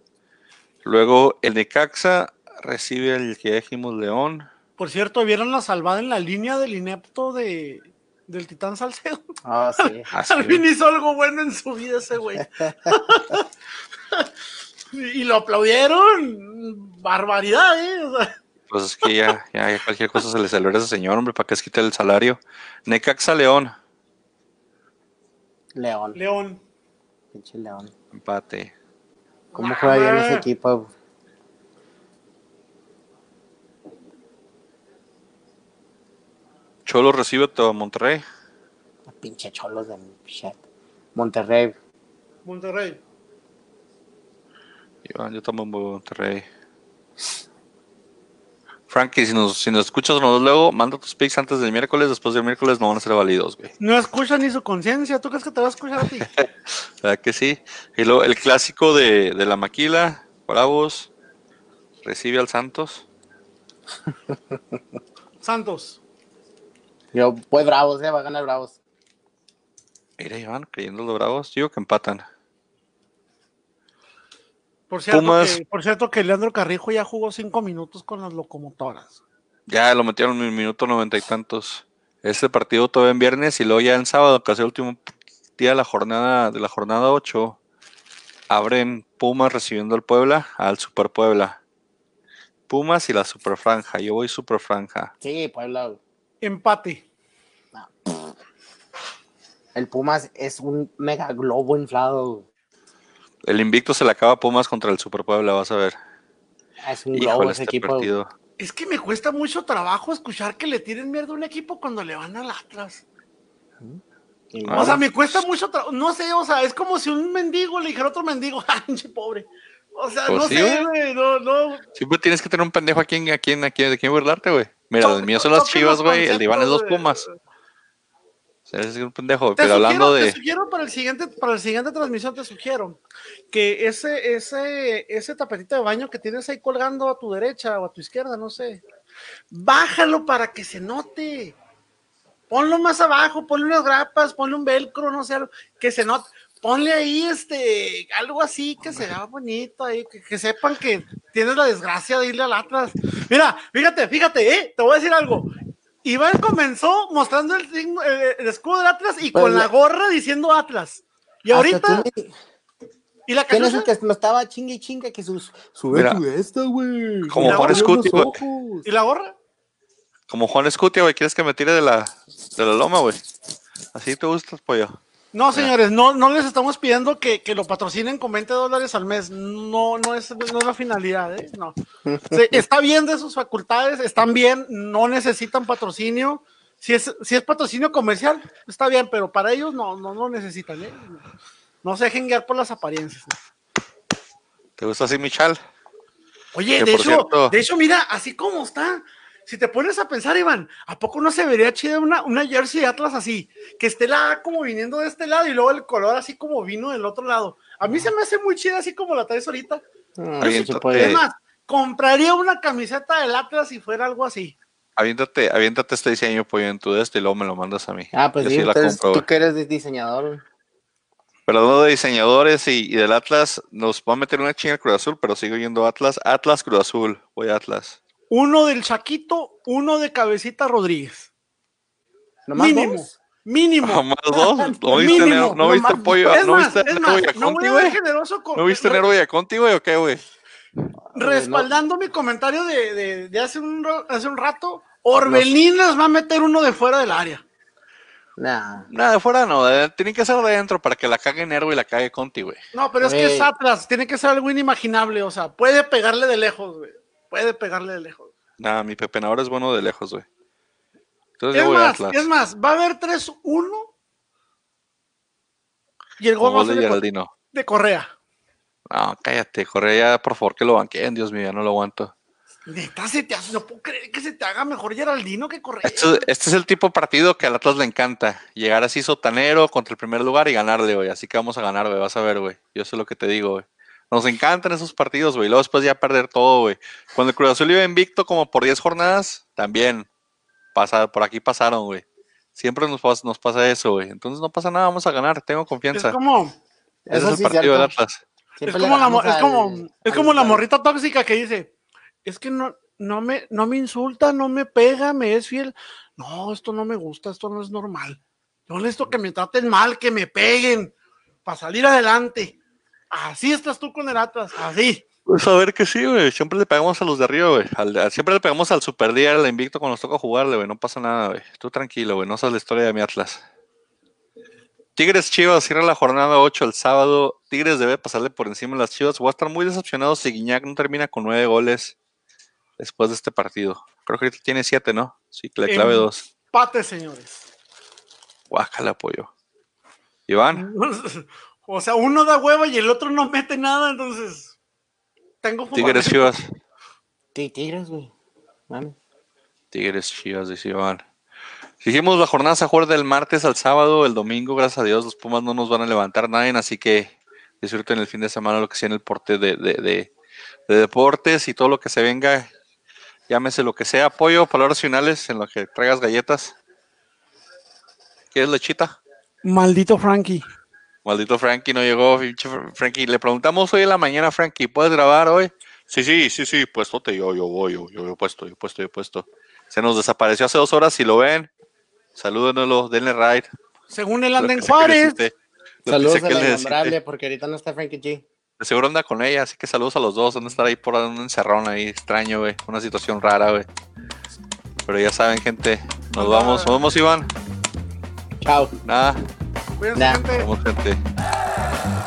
Luego el Necaxa recibe el que dijimos León. Por cierto, ¿vieron la salvada en la línea del inepto de, del Titán Salcedo? Ah, sí. Así. Al fin hizo algo bueno en su vida ese güey. y, y lo aplaudieron. Barbaridad, ¿eh? O sea, Pues es que ya, ya, ya cualquier cosa se le celebra a ese señor, hombre, para que se quite el salario. Necaxa León, León, León. pinche León. Empate. ¿Cómo juega bien ese equipo? Cholo recibe a Monterrey. Pinche cholos de shit. Monterrey. Monterrey. Yo, yo a Monterrey. Frankie, si nos, si nos escuchas nos luego, manda tus picks antes del miércoles, después del miércoles no van a ser válidos, güey. No escucha ni su conciencia. ¿Tú crees que te va a escuchar a ti? ¿Verdad que sí? Y luego el clásico de, de la maquila, Bravos, recibe al Santos. Santos. Yo, pues Bravos, eh, va a ganar Bravos. Mira, Iván, creyendo los Bravos, digo que empatan. Por cierto, Pumas. que, por cierto que Leandro Carrijo ya jugó cinco minutos con las locomotoras. Ya lo metieron en el minuto noventa y tantos. Este partido todavía en viernes y luego ya en sábado, casi el último día de la jornada, de la jornada 8, abren Pumas recibiendo al Puebla, al Super Puebla. Pumas y la Super Franja. Yo voy Super Franja. Sí, Puebla. Empate. El Pumas es un mega globo inflado. El invicto se le acaba a Pumas contra el Super Puebla, vas a ver. Es un globo Híjole, ese este equipo. partido. Es que me cuesta mucho trabajo escuchar que le tiren mierda a un equipo cuando le van al Atlas. Ah. O sea, me cuesta mucho trabajo. No sé, o sea, es como si un mendigo le dijera a otro mendigo, ¡ah, pinche pobre! O sea, Pues no sí, sé, güey. no, no. Siempre tienes que tener un pendejo a quien, a quien, a quien, de quien burlarte, güey. Mira, el mío son las chivas, güey. El de Iván es los Pumas. O sea, es un pendejo. Te Pero sugiero, hablando te de. sugiero para el siguiente, para la siguiente transmisión te sugiero que ese, ese, ese tapetito de baño que tienes ahí colgando a tu derecha o a tu izquierda, no sé, bájalo para que se note. Ponlo más abajo, ponle unas grapas, ponle un velcro, no sé, algo que se note. Ponle ahí este, algo así que se vea bonito ahí, que, que sepan que tienes la desgracia de irle al Atlas. Mira, fíjate, fíjate, eh, te voy a decir algo. Iván comenzó mostrando el, signo- el escudo del Atlas y Pues con la- la gorra diciendo Atlas. Y ahorita, tú- y la ¿Quién es el que me estaba chingue y chingue que sus sube Mira, tu esta, güey? como Juan Scuti, güey. y la gorra. Como Juan Escutia, güey, ¿quieres que me tire de la, de la loma, güey? Así te gustas, pollo. No, señores, no, no les estamos pidiendo que, que lo patrocinen con 20 dólares al mes. No, no es, no es la finalidad, ¿eh? No. Se- está bien de sus facultades, están bien, no necesitan patrocinio. Si es, si es patrocinio comercial, está bien, pero para ellos no, no lo necesitan, ¿eh? No se dejen guiar por las apariencias. ¿Te gusta así, Michal? Oye, Que de hecho, cierto- de hecho, mira, así como está. Si te pones a pensar, Iván, ¿a poco no se vería chida una, una jersey de Atlas así? Que esté la A como viniendo de este lado y luego el color así como vino del otro lado. A mí se me hace muy chida así como la traes ahorita. Ah. Es más, compraría una camiseta del Atlas si fuera algo así. Aviéntate, aviéntate este diseño, pollo, en tu de este y luego me lo mandas a mí. Ah, pues sí, entonces compro, tú que eres diseñador, hablando de diseñadores y, y del Atlas, nos va a meter una chinga Cruz Azul, pero sigo yendo Atlas. Atlas, Cruz Azul. Voy a Atlas. Uno del Chaquito, uno de Cabecita Rodríguez. ¿Nomás Mínimo. dos? Mínimo. ¿Más dos? ¿No viste, Mínimo, Nero- no no viste pollo? Es ¿No más, viste es más, no voy a generoso con- ¿No viste Nero Villaconti, güey, o qué, güey? Respaldando mi comentario de, de- de hace, un, hace un rato, Orbelín les va a meter uno de fuera del área. Nah. Nada, de fuera no. de- tienen que ser de adentro para que la cague Nero y la cague Conti, güey. No, pero es que es Atlas, tiene que ser algo inimaginable, o sea, puede pegarle de lejos, güey. Puede pegarle de lejos. Nada, mi pepenador es bueno de lejos, güey. Entonces Es yo voy a más, Atlas. es más, va a haber 3-1 y el gol va a ser de Correa. No, cállate, Correa, por favor, que lo banqueen, Dios mío, ya no lo aguanto. Neta, se te hace, no puedo creer que se te haga mejor Geraldino que Correa. Este, este es el tipo de partido que al Atlas le encanta. Llegar así sotanero contra el primer lugar y ganarle, güey. Así que vamos a ganar, güey. Vas a ver, güey. Yo sé lo que te digo, güey. Nos encantan esos partidos, güey. Luego después ya perder todo, güey. Cuando el Cruz Azul iba invicto como por 10 jornadas, también. Pasa, por aquí pasaron, güey. Siempre nos pasa, nos pasa eso, güey. Entonces no pasa nada, vamos a ganar. Tengo es confianza. como, Ese Eso es el sí, partido del cierto. Atlas. es Siempre le como, la, es como, al- es al- como la morrita tóxica que dice, es que no, no, me, no me insulta, no me pega, me es fiel. No, esto no me gusta, esto no es normal. Yo necesito que me traten mal, que me peguen, para salir adelante. Así estás tú con el Atlas, así. Pues a ver que sí, güey. Siempre le pegamos a los de arriba, güey. Al- siempre le pegamos al super líder, al invicto cuando nos toca jugarle, güey. No pasa nada, güey. Tú tranquilo, güey. No sabes la historia de mi Atlas. Tigres Chivas cierra la jornada 8 el sábado. Tigres debe pasarle por encima a las Chivas. Voy a estar muy decepcionado si Guiñac no termina con nueve goles después de este partido. Creo que ahorita tiene siete, ¿no? Sí, que le clave Em. dos. Pate, señores. Guácala, apoyo. Iván, O sea, uno da hueva y el otro no mete nada, entonces. Tengo Tigres fundamento. Chivas. Sí, Tigres, güey. Mami. Tigres Chivas, dice Iván. Dijimos la jornada se juega del martes al sábado, el domingo, gracias a Dios, los Pumas no nos van a levantar nadie, así que disfruten el fin de semana lo que sea en el porte de, de, de- de deportes y todo lo que se venga, llámese lo que sea, apoyo, palabras finales en lo que traigas galletas. ¿Quieres lechita? Maldito Frankie. Maldito Frankie no llegó, Frankie. Le preguntamos hoy en la mañana, Frankie, ¿puedes grabar hoy? Sí, sí, sí, sí, puestote, yo, yo voy, yo, yo, yo puesto, yo puesto, yo he puesto. Se nos desapareció hace dos horas, si lo ven, salúdenlo, denle ride. Según él Lo anda en Juárez. Saludos a que la innombrable, porque ahorita no está Frankie G. De seguro anda con ella, así que saludos a los dos. Van a estar ahí por un encerrón ahí extraño, güey. Una situación rara, güey. Pero ya saben, gente. Nos vamos. Nos vemos, Iván. Chao. Nada. Cuídense, nah, gente. Somos gente.